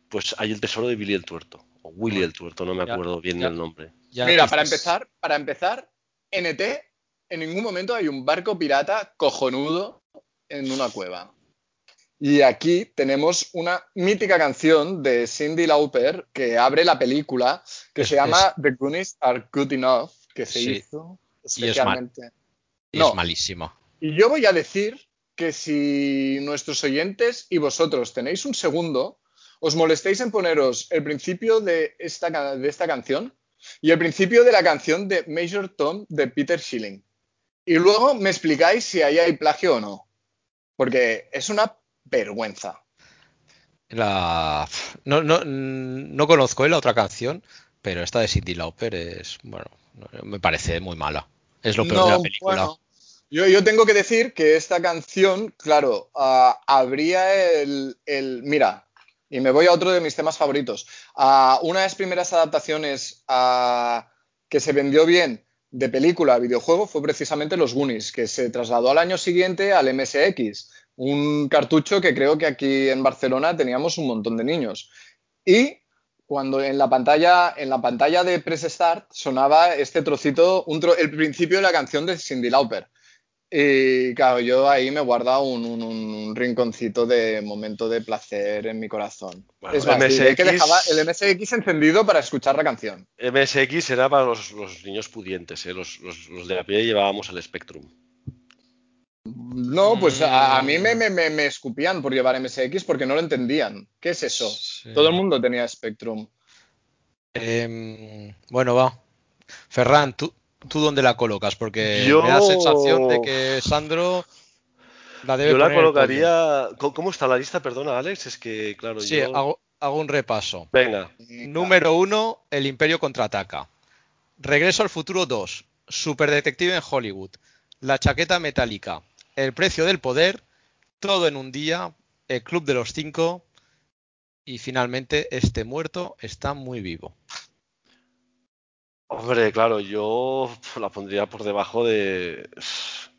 pues hay el tesoro de Billy el Tuerto. O Willy el Tuerto, no me Ya, acuerdo bien ya. el nombre. Ya Mira, para estás- empezar, para empezar, en ET en ningún momento hay un barco pirata cojonudo en una cueva. Y aquí tenemos una mítica canción de Cindy Lauper que abre la película, que Es- se llama The Goonies Are Good Enough, que se Sí. hizo Y es mal. especialmente. y no. es malísima. Y yo voy a decir que si nuestros oyentes y vosotros tenéis un segundo, os molestéis en poneros el principio de esta, de esta canción y el principio de la canción de Major Tom de Peter Schilling. Y luego me explicáis si ahí hay plagio o no. Porque es una vergüenza. La... No, no, no conozco eh, la otra canción, pero esta de Cindy Lauper es, bueno, me parece muy mala. Es lo peor de la película. bueno, yo, yo tengo que decir que esta canción, claro, ah, habría el, el- Mira, y me voy a otro de mis temas favoritos. Ah, una de las primeras adaptaciones ah, que se vendió bien de película a videojuego fue precisamente Los Goonies, que se trasladó al año siguiente al MSX, un cartucho que creo que aquí en Barcelona teníamos un montón de niños. Y cuando en la pantalla, en la pantalla de Press Start sonaba este trocito, un tro- el principio de la canción de Cindy Lauper. Y claro, yo ahí me guarda un, un- un rinconcito de momento de placer en mi corazón. Bueno, es más, que dejaba el MSX encendido para escuchar la canción. MSX era para los, los niños pudientes, ¿eh? los, los- los de a pie llevábamos el Spectrum. No, pues a, a mí Mm. me, me- me- me escupían por llevar MSX porque no lo entendían. ¿Qué es eso? Sí. Todo el mundo tenía Spectrum. Em, bueno, va. Ferran, ¿tú, ¿tú dónde la colocas? Porque Yo- me da sensación de que Sandro la debe Yo la poner colocaría. ¿Cómo está la lista? Perdona, Alex. Es que, claro, Sí, yo. hago, hago un repaso. Venga. Número 1, El Imperio contraataca. Regreso al futuro 2, Superdetective en Hollywood. La chaqueta metálica. El precio del poder. Todo en un día. El Club de los Cinco. Y finalmente, este muerto está muy vivo. Hombre, claro, yo la pondría por debajo de.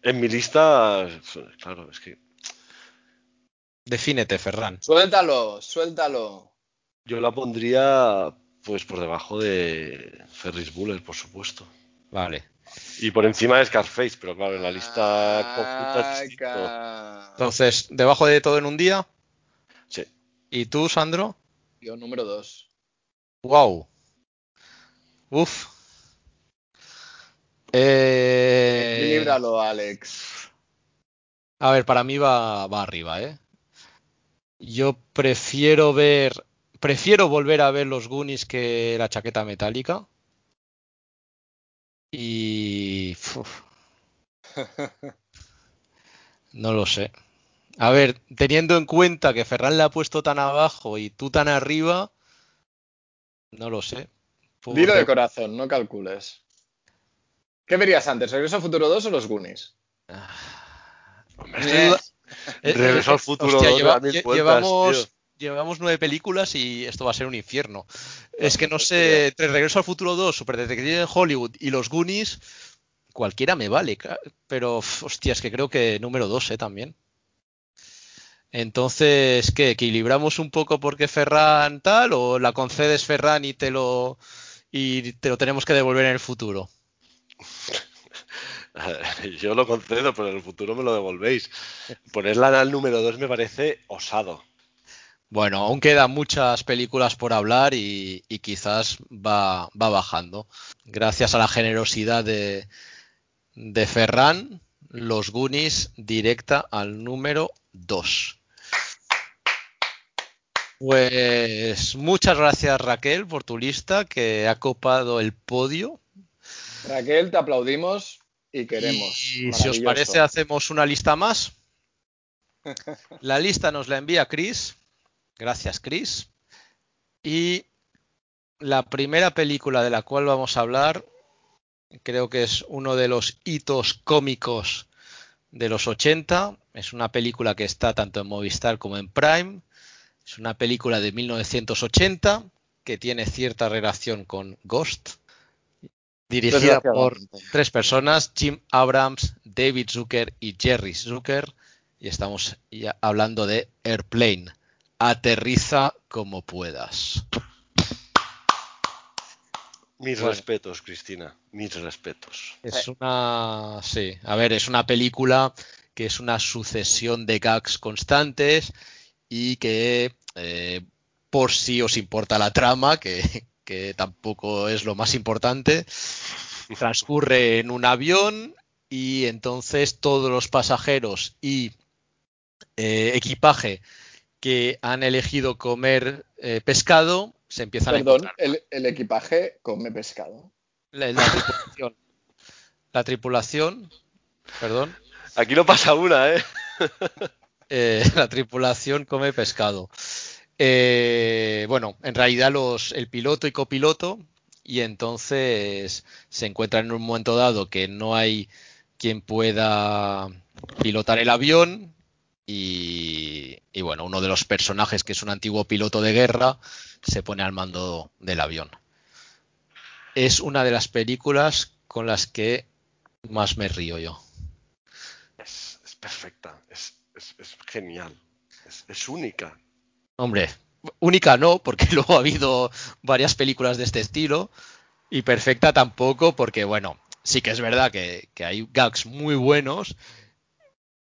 En mi lista, claro, es que Defínete, Ferran. Suéltalo, suéltalo. yo la pondría pues por debajo de Ferris Bueller, por supuesto. Vale. Y por encima de Scarface, pero claro, en la lista conjunta Entonces, debajo de todo en un día. Sí. ¿Y tú, Sandro? Yo número dos. Wow. Uf. Eh, Tíralo, Alex. A ver, para mí va, va arriba, ¿eh? Yo prefiero ver. Prefiero volver a ver los Goonies que la chaqueta metálica. Y. uf, no lo sé. A ver, teniendo en cuenta que Ferran le ha puesto tan abajo y tú tan arriba. No lo sé. Dilo de corazón, no calcules. ¿Qué verías antes, Regreso al Futuro 2 o los Goonies? Hombre, Eh, eh, Regreso al eh, futuro hostia, dos, lleva- da mil lle- vueltas, llevamos, tío. llevamos nueve películas y esto va a ser un infierno. Es que no pues, sé, entre Regreso al Futuro 2, Super Detective en Hollywood y los Goonies, cualquiera me vale, pero hostia, es que creo que número 2, ¿eh? También. Entonces, ¿qué? ¿Equilibramos un poco porque Ferran tal o la concedes Ferran y te lo y te lo tenemos que devolver en el futuro? Yo lo concedo, pero en el futuro me lo devolvéis. Ponerla al número 2 me parece osado. Bueno, aún quedan muchas películas por hablar y, y quizás va, va bajando. Gracias a la generosidad de, de Ferran, los Goonies directa al número 2. Pues muchas gracias Raquel por tu lista que ha copado el podio. Raquel, te aplaudimos y queremos. Y si os parece hacemos una lista más. La lista nos la envía Chris. Gracias Chris. Y la primera película de la cual vamos a hablar creo que es uno de los hitos cómicos de los 80. Es una película que está tanto en Movistar como en Prime. Es una película de 1980 que tiene cierta relación con Ghost. Dirigida por tres personas, Jim Abrams, David Zucker y Jerry Zucker. Y estamos ya hablando de Airplane. Aterriza como puedas. Mis Bueno. respetos, Cristina. Mis respetos. Es una. Sí, a ver, es una película que es una sucesión de gags constantes y que, eh, por si os importa la trama, que, que tampoco es lo más importante, transcurre en un avión y entonces todos los pasajeros y eh, equipaje que han elegido comer eh, pescado se empiezan a Perdón, encontrar. el, el equipaje come pescado. La, la tripulación. La tripulación. Perdón. Aquí no pasa una, ¿eh? eh, la tripulación come pescado. Eh, bueno, en realidad los, el piloto y copiloto, y entonces se encuentran en un momento dado que no hay quien pueda pilotar el avión. Y, bueno, uno de los personajes, que es un antiguo piloto de guerra, se pone al mando del avión. Es una de las películas con las que más me río yo. Es, perfecta. Es, es- genial. Es única. Hombre, única no, porque luego ha habido varias películas de este estilo. Y perfecta tampoco, porque bueno, sí que es verdad que, que hay gags muy buenos.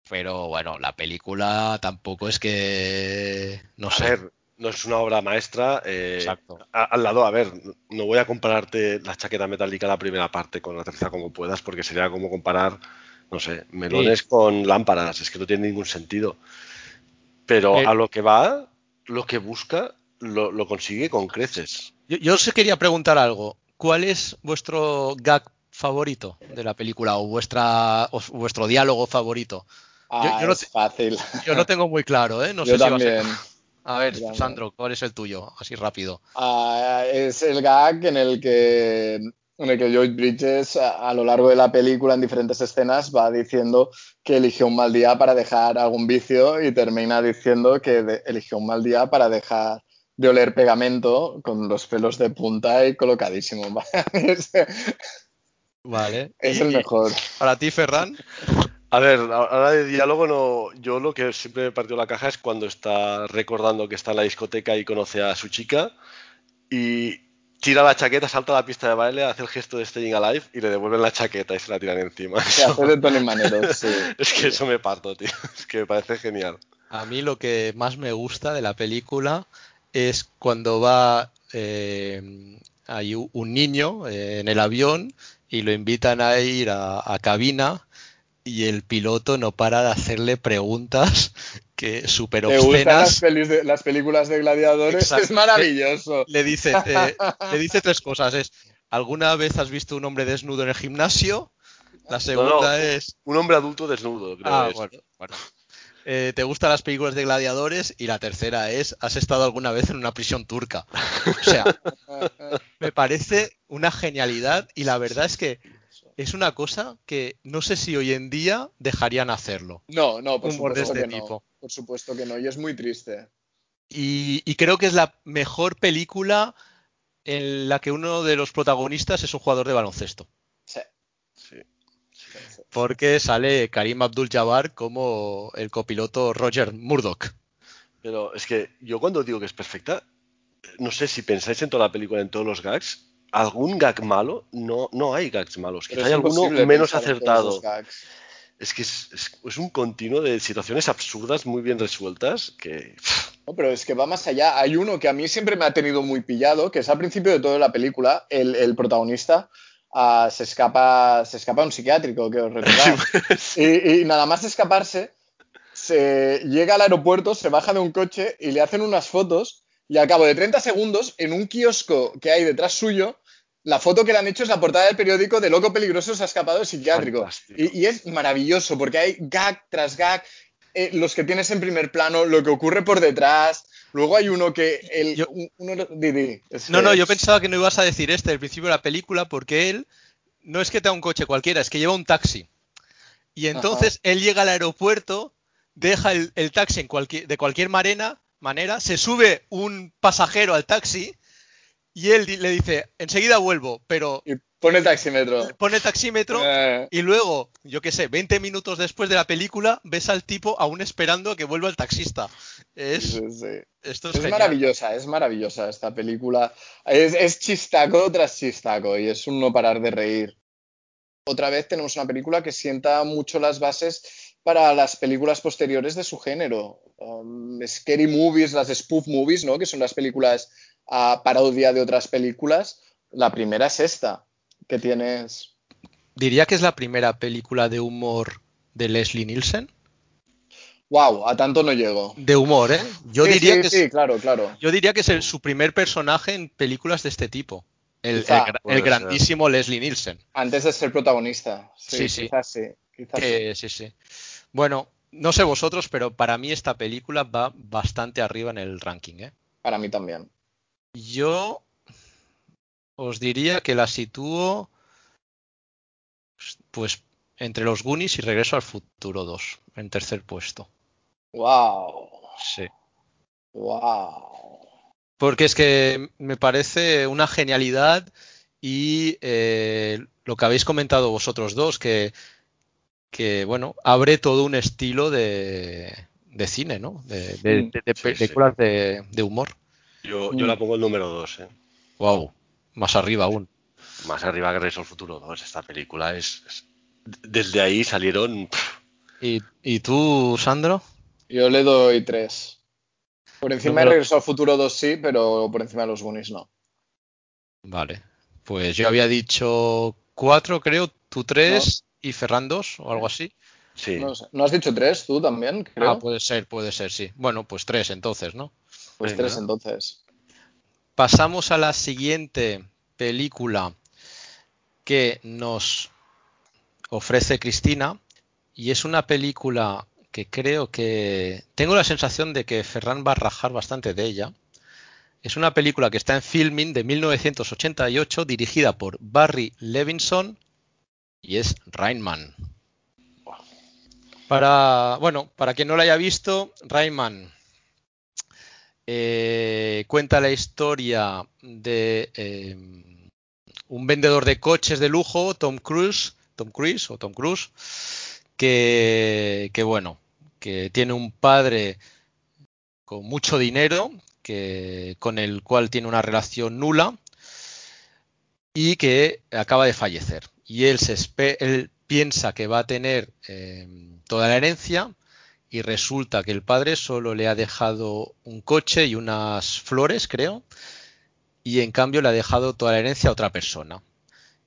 Pero bueno, la película tampoco es que. No a sé. ver, no es una obra maestra. eh, Exacto. a- al lado, a ver, no voy a compararte la chaqueta metálica la primera parte con la tercera como puedas, porque sería como comparar, no sé, melones con lámparas. Es que no tiene ningún sentido. Pero Eh. a lo que va, lo que busca, lo, lo consigue con creces. Yo, yo os quería preguntar algo. ¿Cuál es vuestro gag favorito de la película o vuestra o vuestro diálogo favorito? Ah, yo no es te- fácil. Yo lo tengo muy claro, ¿eh? No Yo sé si va a ser- también. A ver, también. Sandro, ¿cuál es el tuyo? Así rápido. Ah, es el gag en el que, en el que Lloyd Bridges a, a lo largo de la película en diferentes escenas va diciendo que eligió un mal día para dejar algún vicio y termina diciendo que de- eligió un mal día para dejar de oler pegamento con los pelos de punta y colocadísimo. Vale. es ¿Y- el mejor. Para ti, Ferran. A ver, ahora de diálogo no. Yo lo que siempre me partió la caja es cuando está recordando que está en la discoteca y conoce a su chica y tira la chaqueta, salta a la pista de baile, hace el gesto de Staying Alive y le devuelven la chaqueta y se la tiran encima. Se hace de Tony Manero, sí. Es que eso me parto, tío. Es que me parece genial. A mí lo que más me gusta de la película es cuando va eh, hay un niño eh, en el avión y lo invitan a ir a, a cabina y el piloto no para de hacerle preguntas que súper ¿Te gustan las, obscenas. pelis de- las películas de gladiadores? Exacto. Es maravilloso. Le dice, eh, le dice tres cosas. Es, ¿alguna vez has visto un hombre desnudo en el gimnasio? La segunda no. es, Un hombre adulto desnudo, creo ah, es. bueno, bueno. Eh, ¿Te gustan las películas de gladiadores? Y la tercera es, ¿has estado alguna vez en una prisión turca? O sea, me parece una genialidad y la verdad es que es una cosa que no sé si hoy en día dejarían hacerlo. No, no, por Humor de supuesto este que no. Por supuesto que no, y es muy triste. Y, y creo que es la mejor película en la que uno de los protagonistas es un jugador de baloncesto. Sí, Sí. sí, sí. Porque sale Karim Abdul-Jabbar como el copiloto Roger Murdoch. Pero es que yo cuando digo que es perfecta, no sé si pensáis en toda la película, en todos los gags, algún gag malo, no, no hay gags malos. Pero Quizá hay alguno menos pensar en todos acertado. Es que es, es- es un continuo de situaciones absurdas muy bien resueltas que... No, pero es que va más allá. Hay uno que a mí siempre me ha tenido muy pillado, que es al principio de toda la película, el, el protagonista ah, se escapa se escapa a un psiquiátrico, que os recordáis. y, y nada más escaparse, se llega al aeropuerto, se baja de un coche y le hacen unas fotos y al cabo de 30 segundos, en un kiosco que hay detrás suyo, la foto que le han hecho es la portada del periódico de Loco Peligroso se ha escapado del psiquiátrico. Y, y es maravilloso porque hay gag tras gag, eh, los que tienes en primer plano, lo que ocurre por detrás. Luego hay uno que... El, Yo- un- uno, di, di, es No, no, yo pensaba que no ibas a decir este al principio de la película porque él no es que tenga un coche cualquiera, es que lleva un taxi. Y entonces él llega al aeropuerto, deja el, el taxi en cualquier, de cualquier manera, manera, se sube un pasajero al taxi y él le dice, enseguida vuelvo, pero Y pone el taxímetro. pone el taxímetro Eh, y luego, yo qué sé, 20 minutos después de la película, ves al tipo aún esperando a que vuelva el taxista. Es, sí, sí. esto es, maravillosa, es maravillosa esta película. Es, es chistaco tras chistaco y es un no parar de reír. Otra vez tenemos una película que sienta mucho las bases para las películas posteriores de su género. Um, scary movies, las spoof movies, ¿no? Que son las películas a parodia de otras películas. La primera es esta, que tienes... Diría que es la primera película de humor de Leslie Nielsen. ¡Wow! A tanto no llego. De humor, ¿eh? Yo Sí, diría sí, que sí, es, claro, claro. yo diría que es el- su primer personaje en películas de este tipo. El, Quizá, el ser. grandísimo Leslie Nielsen. Antes de ser protagonista. Sí, Sí, sí. quizás sí. quizás sí, sí. Bueno, no sé vosotros, pero para mí esta película va bastante arriba en el ranking, ¿eh? Para mí también. Yo os diría que la sitúo pues entre los Goonies y Regreso al Futuro 2, en tercer puesto. ¡Wow! Sí. ¡Wow! Porque es que me parece una genialidad y eh, lo que habéis comentado vosotros dos, que, que, bueno, abre todo un estilo de, de cine, ¿no? De, de- Mm, de- de sí, películas de, de humor. Yo, yo Mm. la pongo el número 2, ¿eh? Wow, más arriba aún. Más arriba que Regreso al Futuro 2. Esta película es... es- Desde ahí salieron... ¿Y, y tú, Sandro? Yo le doy tres. Por encima Número- de Regreso al Futuro 2 sí, pero por encima de los Goonies no. Vale. Pues yo había dicho cuatro, creo, tú tres y Ferran dos o algo así. sí. No. ¿No has dicho tres tú también? Creo. Ah, puede ser, puede ser, sí. Bueno, pues tres entonces, ¿no? Pues venga. tres entonces. Pasamos a la siguiente película que nos ofrece Cristina y es una película que creo que tengo la sensación de que Ferran va a rajar bastante de ella. Es una película que está en filming de 1988 dirigida por Barry Levinson y es Rain Man. Para, bueno, para quien no la haya visto, Rain Man eh, cuenta la historia de eh, un vendedor de coches de lujo, Tom Cruise, Tom Cruise o Tom Cruise, que, bueno, que tiene un padre con mucho dinero, que, con el cual tiene una relación nula y que acaba de fallecer. Y él, se él piensa que va a tener eh, toda la herencia y resulta que el padre solo le ha dejado un coche y unas flores, creo, y en cambio le ha dejado toda la herencia a otra persona.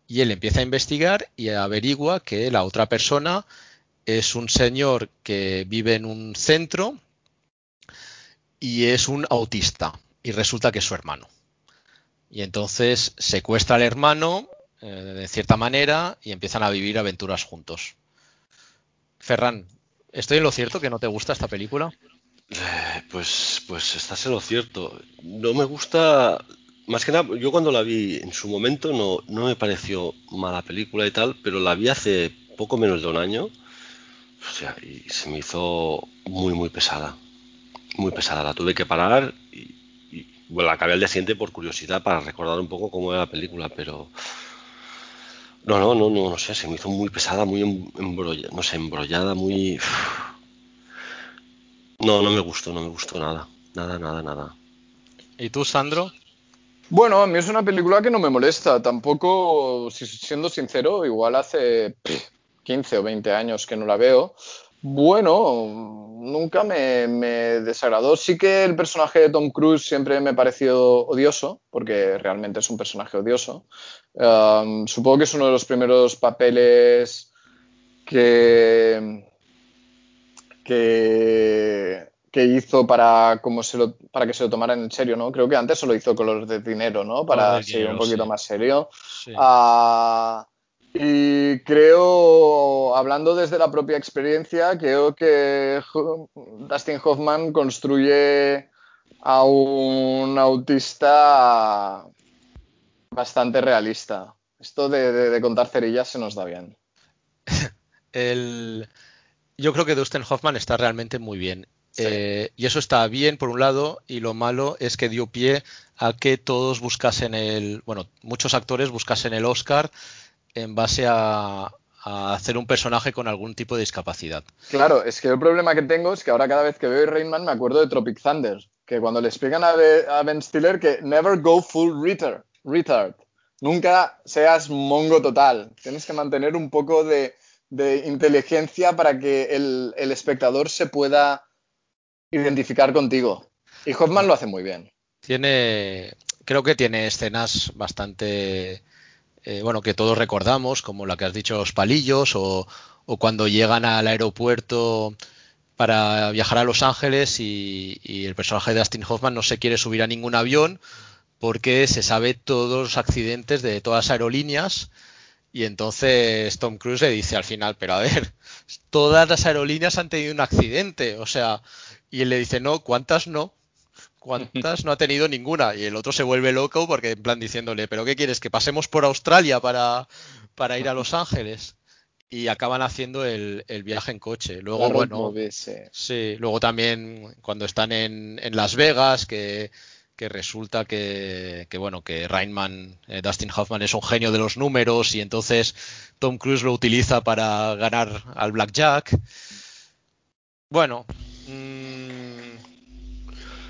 Y él empieza a investigar y averigua que la otra persona es un señor que vive en un centro y es un autista y resulta que es su hermano. Y entonces secuestra al hermano eh, de cierta manera y empiezan a vivir aventuras juntos. Ferran, ¿estoy en lo cierto que no te gusta esta película? Eh, pues, pues estás en lo cierto. No me gusta, más que nada, yo cuando la vi en su momento no, no me pareció mala película y tal, pero la vi hace poco menos de un año. O sea, y se me hizo muy, muy pesada. Muy pesada. La tuve que parar y, bueno, la acabé al día siguiente por curiosidad para recordar un poco cómo era la película, pero no, no, no, no, no sé, se me hizo muy pesada, muy embrollada, no sé, embrollada, muy... No, no me gustó, no me gustó nada, nada, nada, nada. ¿Y tú, Sandro? Bueno, a mí es una película que no me molesta, tampoco, siendo sincero, igual hace 15 o 20 años que no la veo. Bueno, nunca me, desagradó. Sí que el personaje de Tom Cruise siempre me pareció odioso, porque realmente es un personaje odioso. Um, supongo que es uno de los primeros papeles que, que, hizo para, como se para que se lo tomaran en serio, ¿no? Creo que antes solo hizo Color de Dinero, ¿no? Para ser un poquito más serio. Ah, y creo, hablando desde la propia experiencia, creo que Dustin Hoffman construye a un autista bastante realista. Esto de, contar cerillas se nos da bien. Yo creo que Dustin Hoffman está realmente muy bien. Eh, y eso está bien por un lado, y lo malo es que dio pie a que todos buscasen el, bueno, muchos actores buscasen el Oscar en base a, hacer un personaje con algún tipo de discapacidad. Claro, es que el problema que tengo es que ahora cada vez que veo Rainman me acuerdo de Tropic Thunder, que cuando le explican a, Ben Stiller que never go full retard, retard, nunca seas mongo total, tienes que mantener un poco de, inteligencia para que el, espectador se pueda identificar contigo. Y Hoffman lo hace muy bien. Tiene, creo que tiene escenas bastante eh, bueno, que todos recordamos, como la que has dicho, los palillos, o, cuando llegan al aeropuerto para viajar a Los Ángeles y, el personaje de Dustin Hoffman no se quiere subir a ningún avión porque se sabe todos los accidentes de todas las aerolíneas y entonces Tom Cruise le dice al final, pero a ver, todas las aerolíneas han tenido un accidente, o sea, y él le dice, no, ¿cuántas no? ¿Cuántas no ha tenido ninguna? Y el otro se vuelve loco porque en plan diciéndole, ¿pero qué quieres? ¿Que pasemos por Australia para, para ir a Los Ángeles? Y acaban haciendo el, viaje en coche. Luego, bueno, sí, luego también cuando están en, Las Vegas, que, resulta que, bueno, que Rainman, eh, Dustin Hoffman es un genio de los números y entonces Tom Cruise lo utiliza para ganar al Blackjack. Bueno,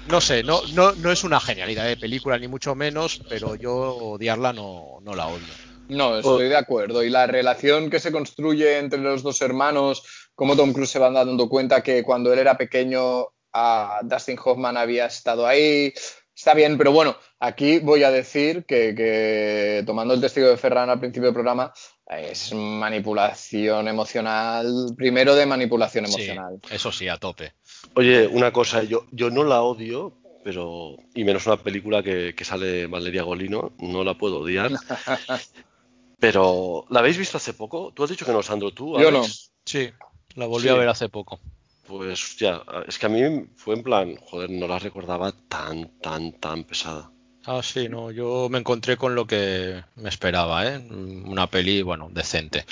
no sé, no, no, no es una genialidad de película, ni mucho menos, pero yo odiarla no, no la odio. No, estoy de acuerdo. Y la relación que se construye entre los dos hermanos, como Tom Cruise se va dando cuenta que cuando él era pequeño, a Dustin Hoffman había estado ahí. Está bien, pero bueno, aquí voy a decir que, tomando el testigo de Ferran al principio del programa, es manipulación emocional, primero de manipulación emocional. eso sí, a tope. Oye, una cosa, yo, yo no la odio, pero. Y menos una película que, sale Valeria Golino, no la puedo odiar. pero, ¿la habéis visto hace poco? ¿Tú has dicho que no, Sandro? ¿Tú? Yo no. Sí, la volví a ver hace poco. Pues ya, es que a mí fue en plan, joder, no la recordaba tan, tan, tan pesada. Ah, sí, no, yo me encontré con lo que me esperaba, ¿eh? Una peli, bueno, decente.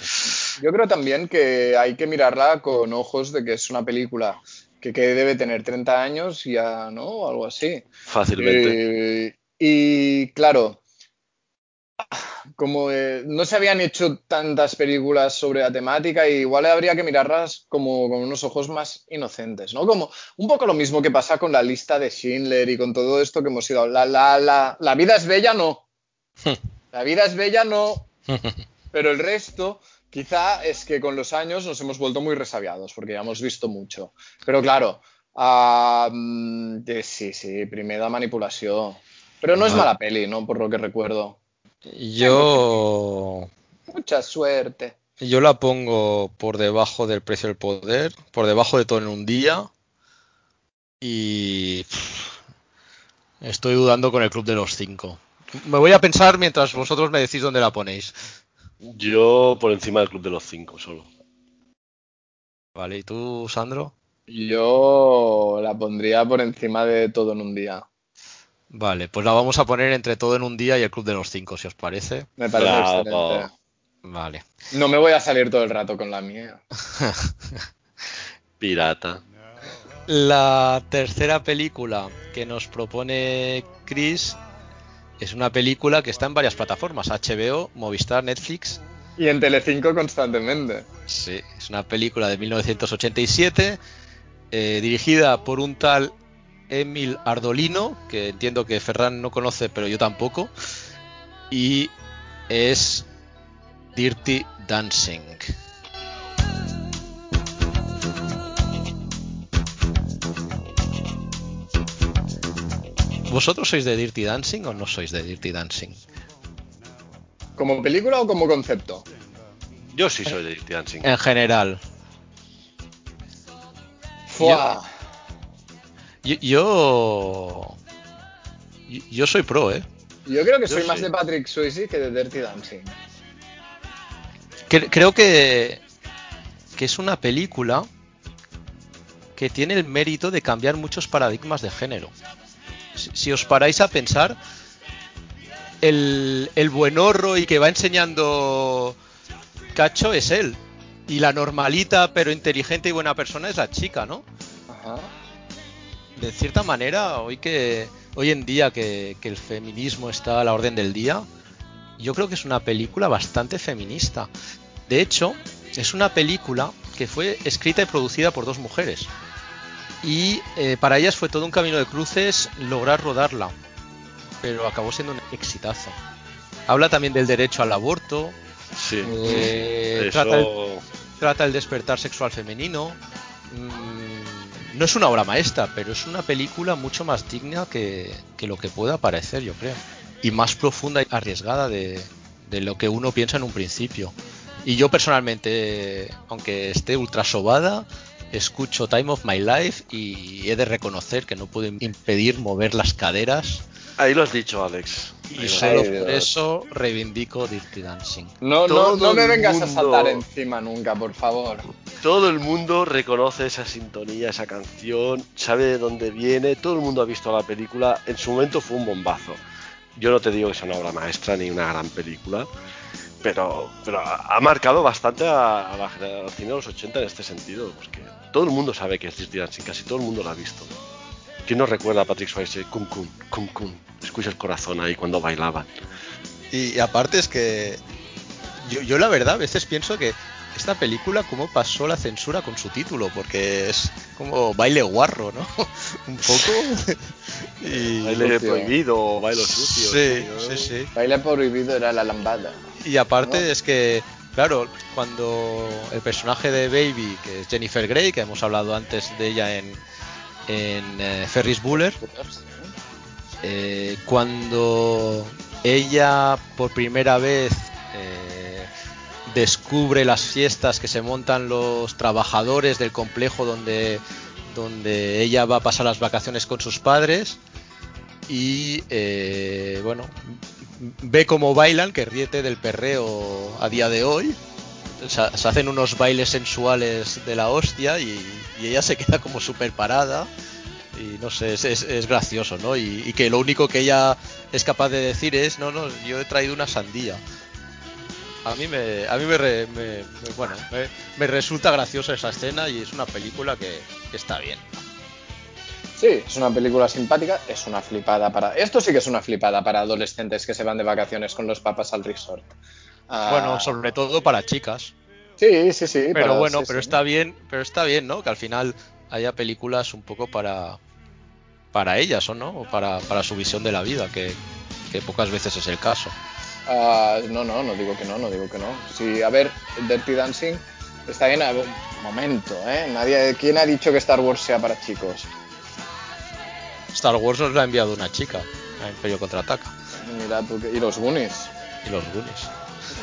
Yo creo también que hay que mirarla con ojos de que es una película que, debe tener 30 años ya, ¿no? Algo así. Fácilmente. Eh, y claro, como no se habían hecho tantas películas sobre la temática, igual habría que mirarlas como con unos ojos más inocentes, ¿no? Como un poco lo mismo que pasa con la lista de Schindler y con todo esto que hemos ido. La, la, la, la vida es bella, no. La vida es bella, no. Pero el resto, quizá es que con los años nos hemos vuelto muy resabiados, porque ya hemos visto mucho. Pero claro, uh, sí, sí, primera manipulación. Pero no es mala peli, ¿no? Por lo que recuerdo. Yo. Mucha suerte. Yo la pongo por debajo del precio del poder, por debajo de todo en un día. Y estoy dudando con el club de los cinco. Me voy a pensar mientras vosotros me decís dónde la ponéis. Yo por encima del club de los cinco solo. Vale, ¿y tú, Sandro? Yo la pondría por encima de todo en un día. Vale, pues la vamos a poner entre todo en un día y el club de los cinco, si os parece. Me parece Bravo. excelente. Vale. No me voy a salir todo el rato con la mía. Pirata. La tercera película que nos propone Chris es una película que está en varias plataformas, HBO, Movistar, Netflix. Y en Telecinco constantemente. Sí, es una película de 1987, eh, dirigida por un tal Emil Ardolino, que entiendo que Ferran no conoce, pero yo tampoco. Y es Dirty Dancing. ¿Vosotros sois de Dirty Dancing o no sois de Dirty Dancing? ¿Como película o como concepto? Yo sí soy de Dirty Dancing. En general. Fua. Yo, yo, soy pro, ¿eh? Yo creo que Yo soy más de Patrick Swayze que de Dirty Dancing. Cre- creo que, que es una película que tiene el mérito de cambiar muchos paradigmas de género. Si, si os paráis a pensar, el, el buenorro y que va enseñando cacho es él. Y la normalita pero inteligente y buena persona es la chica, ¿no? Ajá. De cierta manera, hoy que hoy en día que, que el feminismo está a la orden del día, yo creo que es una película bastante feminista. De hecho, es una película que fue escrita y producida por dos mujeres. Y eh, para ellas fue todo un camino de cruces lograr rodarla. Pero acabó siendo un exitazo. Habla también del derecho al aborto. Sí. eh, Eso. trata el trata el despertar sexual femenino. Mm, no es una obra maestra, pero es una película mucho más digna que, lo que pueda parecer, yo creo. Y más profunda y arriesgada de, de lo que uno piensa en un principio. Y yo personalmente, aunque esté ultra sobada, escucho Time of My Life y he de reconocer que no puedo impedir mover las caderas. Ahí lo has dicho, Alex. Y solo Ay, por eso reivindico Dirty Dancing. No, no, no me vengas a mundo- saltar encima nunca, por favor. Todo el mundo reconoce esa sintonía, esa canción, sabe de dónde viene, todo el mundo ha visto la película, en su momento fue un bombazo. Yo no te digo que sea una obra maestra ni una gran película, pero, pero ha marcado bastante a, a la generación de los 80 en este sentido, porque todo el mundo sabe que es Dirty Dancing, casi todo el mundo lo ha visto. ¿Quién nos recuerda a Patrick Swayze? Cum cum, cum cum. Escucha el corazón ahí cuando bailaban. Y, y aparte es que yo, yo la verdad a veces pienso que esta película cómo pasó la censura con su título, porque es como baile guarro, ¿no? Un poco. y, Baile sucio. prohibido o baile sucio. sí, sí, sí. Baile prohibido era la lambada. Y aparte ¿No? es que, claro, cuando el personaje de Baby, que es Jennifer Grey, que hemos hablado antes de ella en, en eh, Ferris Bueller, eh, cuando ella por primera vez eh, descubre las fiestas que se montan los trabajadores del complejo donde, donde ella va a pasar las vacaciones con sus padres y eh, bueno ve cómo bailan que ríete del perreo a día de hoy. Se, se hacen unos bailes sensuales de la hostia y, y ella se queda como súper parada y no sé, es, es- es gracioso, ¿no? Y, y que lo único que ella es capaz de decir es, no, no, yo he traído una sandía. A mí me, a mí me, re- me- me- bueno, me, me resulta graciosa esa escena y es una película que, que está bien. Sí, es una película simpática, es una flipada para... Esto sí que es una flipada para adolescentes que se van de vacaciones con los papas al resort. Ah, Bueno, sobre todo para chicas. Sí, sí, sí. Pero para- bueno, sí, pero sí. está bien, pero está bien, ¿no? Que al final haya películas un poco para para ellas, ¿o no? O para, para su visión de la vida, que, que pocas veces es el caso. Ah, no, no, no digo que no, no digo que no. Sí, a ver, Dirty Dancing está bien. A ver, momento, ¿eh? Nadie, ¿Quién ha dicho que Star Wars sea para chicos? Star Wars nos la ha enviado una chica a Imperio Contraataca Mira. Y los Goonies. y los Goonies.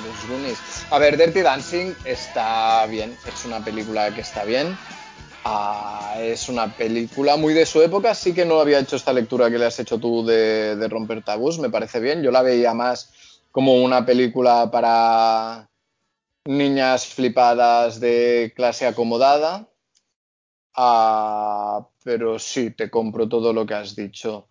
los Goonies. A ver, Dirty Dancing está bien, es una película que está bien. Ah, es una película muy de su época, sí que no había hecho esta lectura que le has hecho tú de, romper tabús, me parece bien. Yo la veía más como una película para niñas flipadas de clase acomodada. Ah, pero sí, te compro todo lo que has dicho.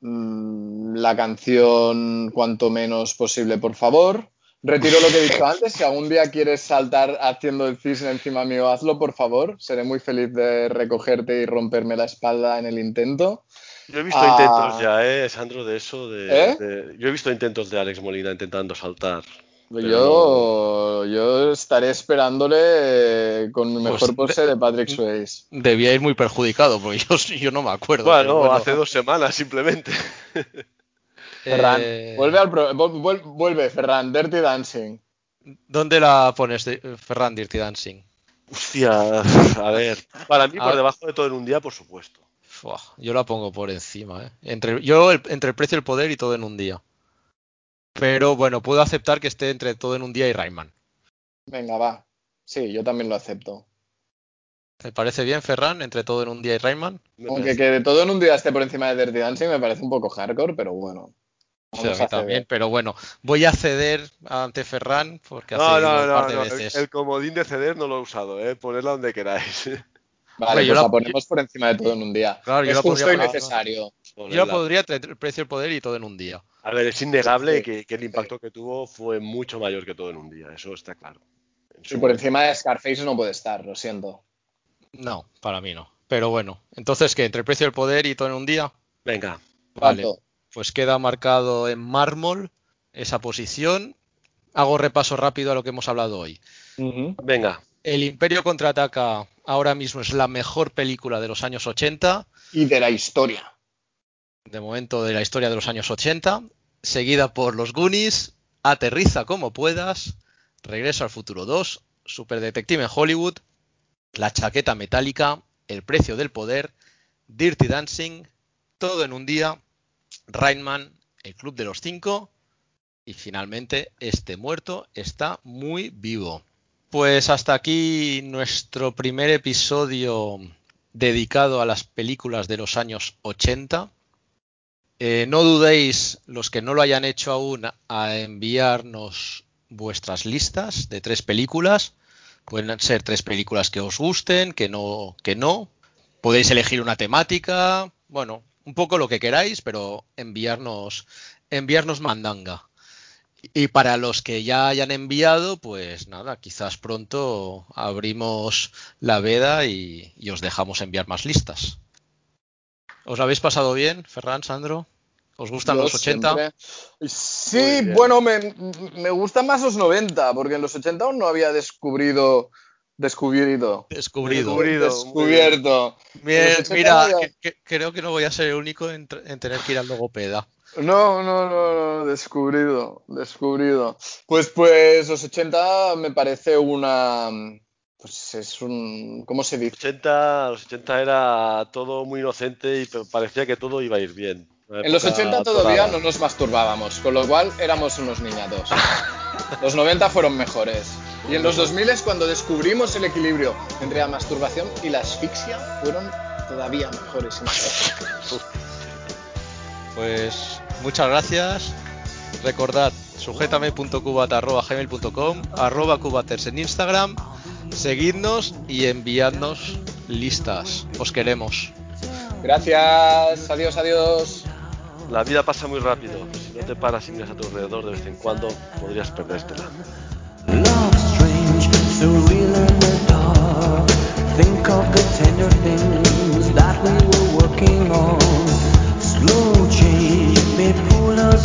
Mm, la canción cuanto menos posible, por favor. Retiro lo que he dicho antes. Si algún día quieres saltar haciendo el cisne encima mío, hazlo, por favor. Seré muy feliz de recogerte y romperme la espalda en el intento. Yo he visto Ah. intentos ya, ¿eh, Sandro, de eso. De, ¿Eh? de- yo he visto intentos de Alex Molina intentando saltar. Yo, yo estaré esperándole con mi mejor Pues, pose de Patrick Swayze. Debía ir muy perjudicado, porque yo, yo no me acuerdo. pero Bueno, hace dos semanas simplemente. Ferran, Eh, vuelve al pro- vuel- vuel- vuelve, Ferran, Dirty Dancing. ¿Dónde la pones, Ferran Dirty Dancing? Hostia, a ver. Para mí, por debajo de todo en un día, por supuesto. Fua, yo la pongo por encima, ¿eh? Entre, yo el- entre el precio y el poder y todo en un día. Pero bueno, puedo aceptar que esté entre todo en un día y Rayman. Venga, va. Sí, yo también lo acepto. ¿Te parece bien, Ferran, entre todo en un día y Rayman? Aunque que de todo en un día esté por encima de Dirty Dancing me parece un poco hardcore, pero bueno. Sí, a Vamos mí a también, pero bueno, voy a ceder ante Ferran porque ha No, cedido no, un no, par de no, El, veces. el comodín de ceder no lo he usado, ¿eh? Ponedla donde queráis. Vale, Hombre, yo pues la, la- ponemos por encima de todo en un día. Claro, yo es la justo podría y necesario. Yo la podría entre el precio y el poder y todo en un día. A ver, es innegable Sí. que, que el impacto que tuvo fue mucho mayor que todo en un día, eso está claro. Y por encima de Scarface no puede estar, lo siento. No, para mí no. Pero bueno, entonces, ¿qué? ¿Entre el precio y el poder y todo en un día? Venga, Vale. Pues queda marcado en mármol esa posición. Hago repaso rápido a lo que hemos hablado hoy. venga. El Imperio contraataca ahora mismo es la mejor película de los años 80, Y de la historia. de momento de la historia de los años 80, seguida por Los Goonies, Aterriza como puedas, Regreso al futuro 2, Super Detective en Hollywood, La chaqueta metálica, El precio del poder, Dirty Dancing, Todo en un día, Rainman, El Club de los Cinco y finalmente Este muerto está muy vivo. Pues hasta aquí nuestro primer episodio dedicado a las películas de los años 80. Eh, no dudéis, los que no lo hayan hecho aún, a enviarnos vuestras listas de tres películas. Pueden ser tres películas que os gusten, que no, que no. Podéis elegir una temática, bueno, un poco lo que queráis, pero enviarnos, enviarnos mandanga. Y para los que ya hayan enviado, pues nada, quizás pronto abrimos la veda y, y os dejamos enviar más listas. ¿Os habéis pasado bien, Ferran, Sandro? ¿Os gustan Yo los 80? siempre- Muy Sí, bueno, me, me gustan más los 90, porque en los 80 aún no había descubrido. Descubrido. Descubrido. Descubrido. Descubierto. Bien, En los 80 mira, que- que- creo que no voy a ser el único en, en tener que ir al logopeda. No, no, no, no, descubrido, descubrido. Pues, pues, los 80 me parece una. Pues es un. ¿Cómo se dice? 80, los 80 era todo muy inocente y parecía que todo iba a ir bien. En los época 80 todavía no nos masturbábamos, con lo cual éramos unos niñatos. Los 90 fueron mejores. Y en los 2000 es cuando descubrimos el equilibrio entre la masturbación y la asfixia, fueron todavía mejores. y mejores. Pues muchas gracias. Recordad, sujetame.cubat.gmail.com, arroba cubaters en Instagram. Seguidnos y enviadnos listas. Os queremos. Gracias, adiós, adiós. La vida pasa muy rápido. Si no te paras y miras a tu alrededor de vez en cuando, podrías perdértela. Love of the tender things that we were working on. Slow change may pull us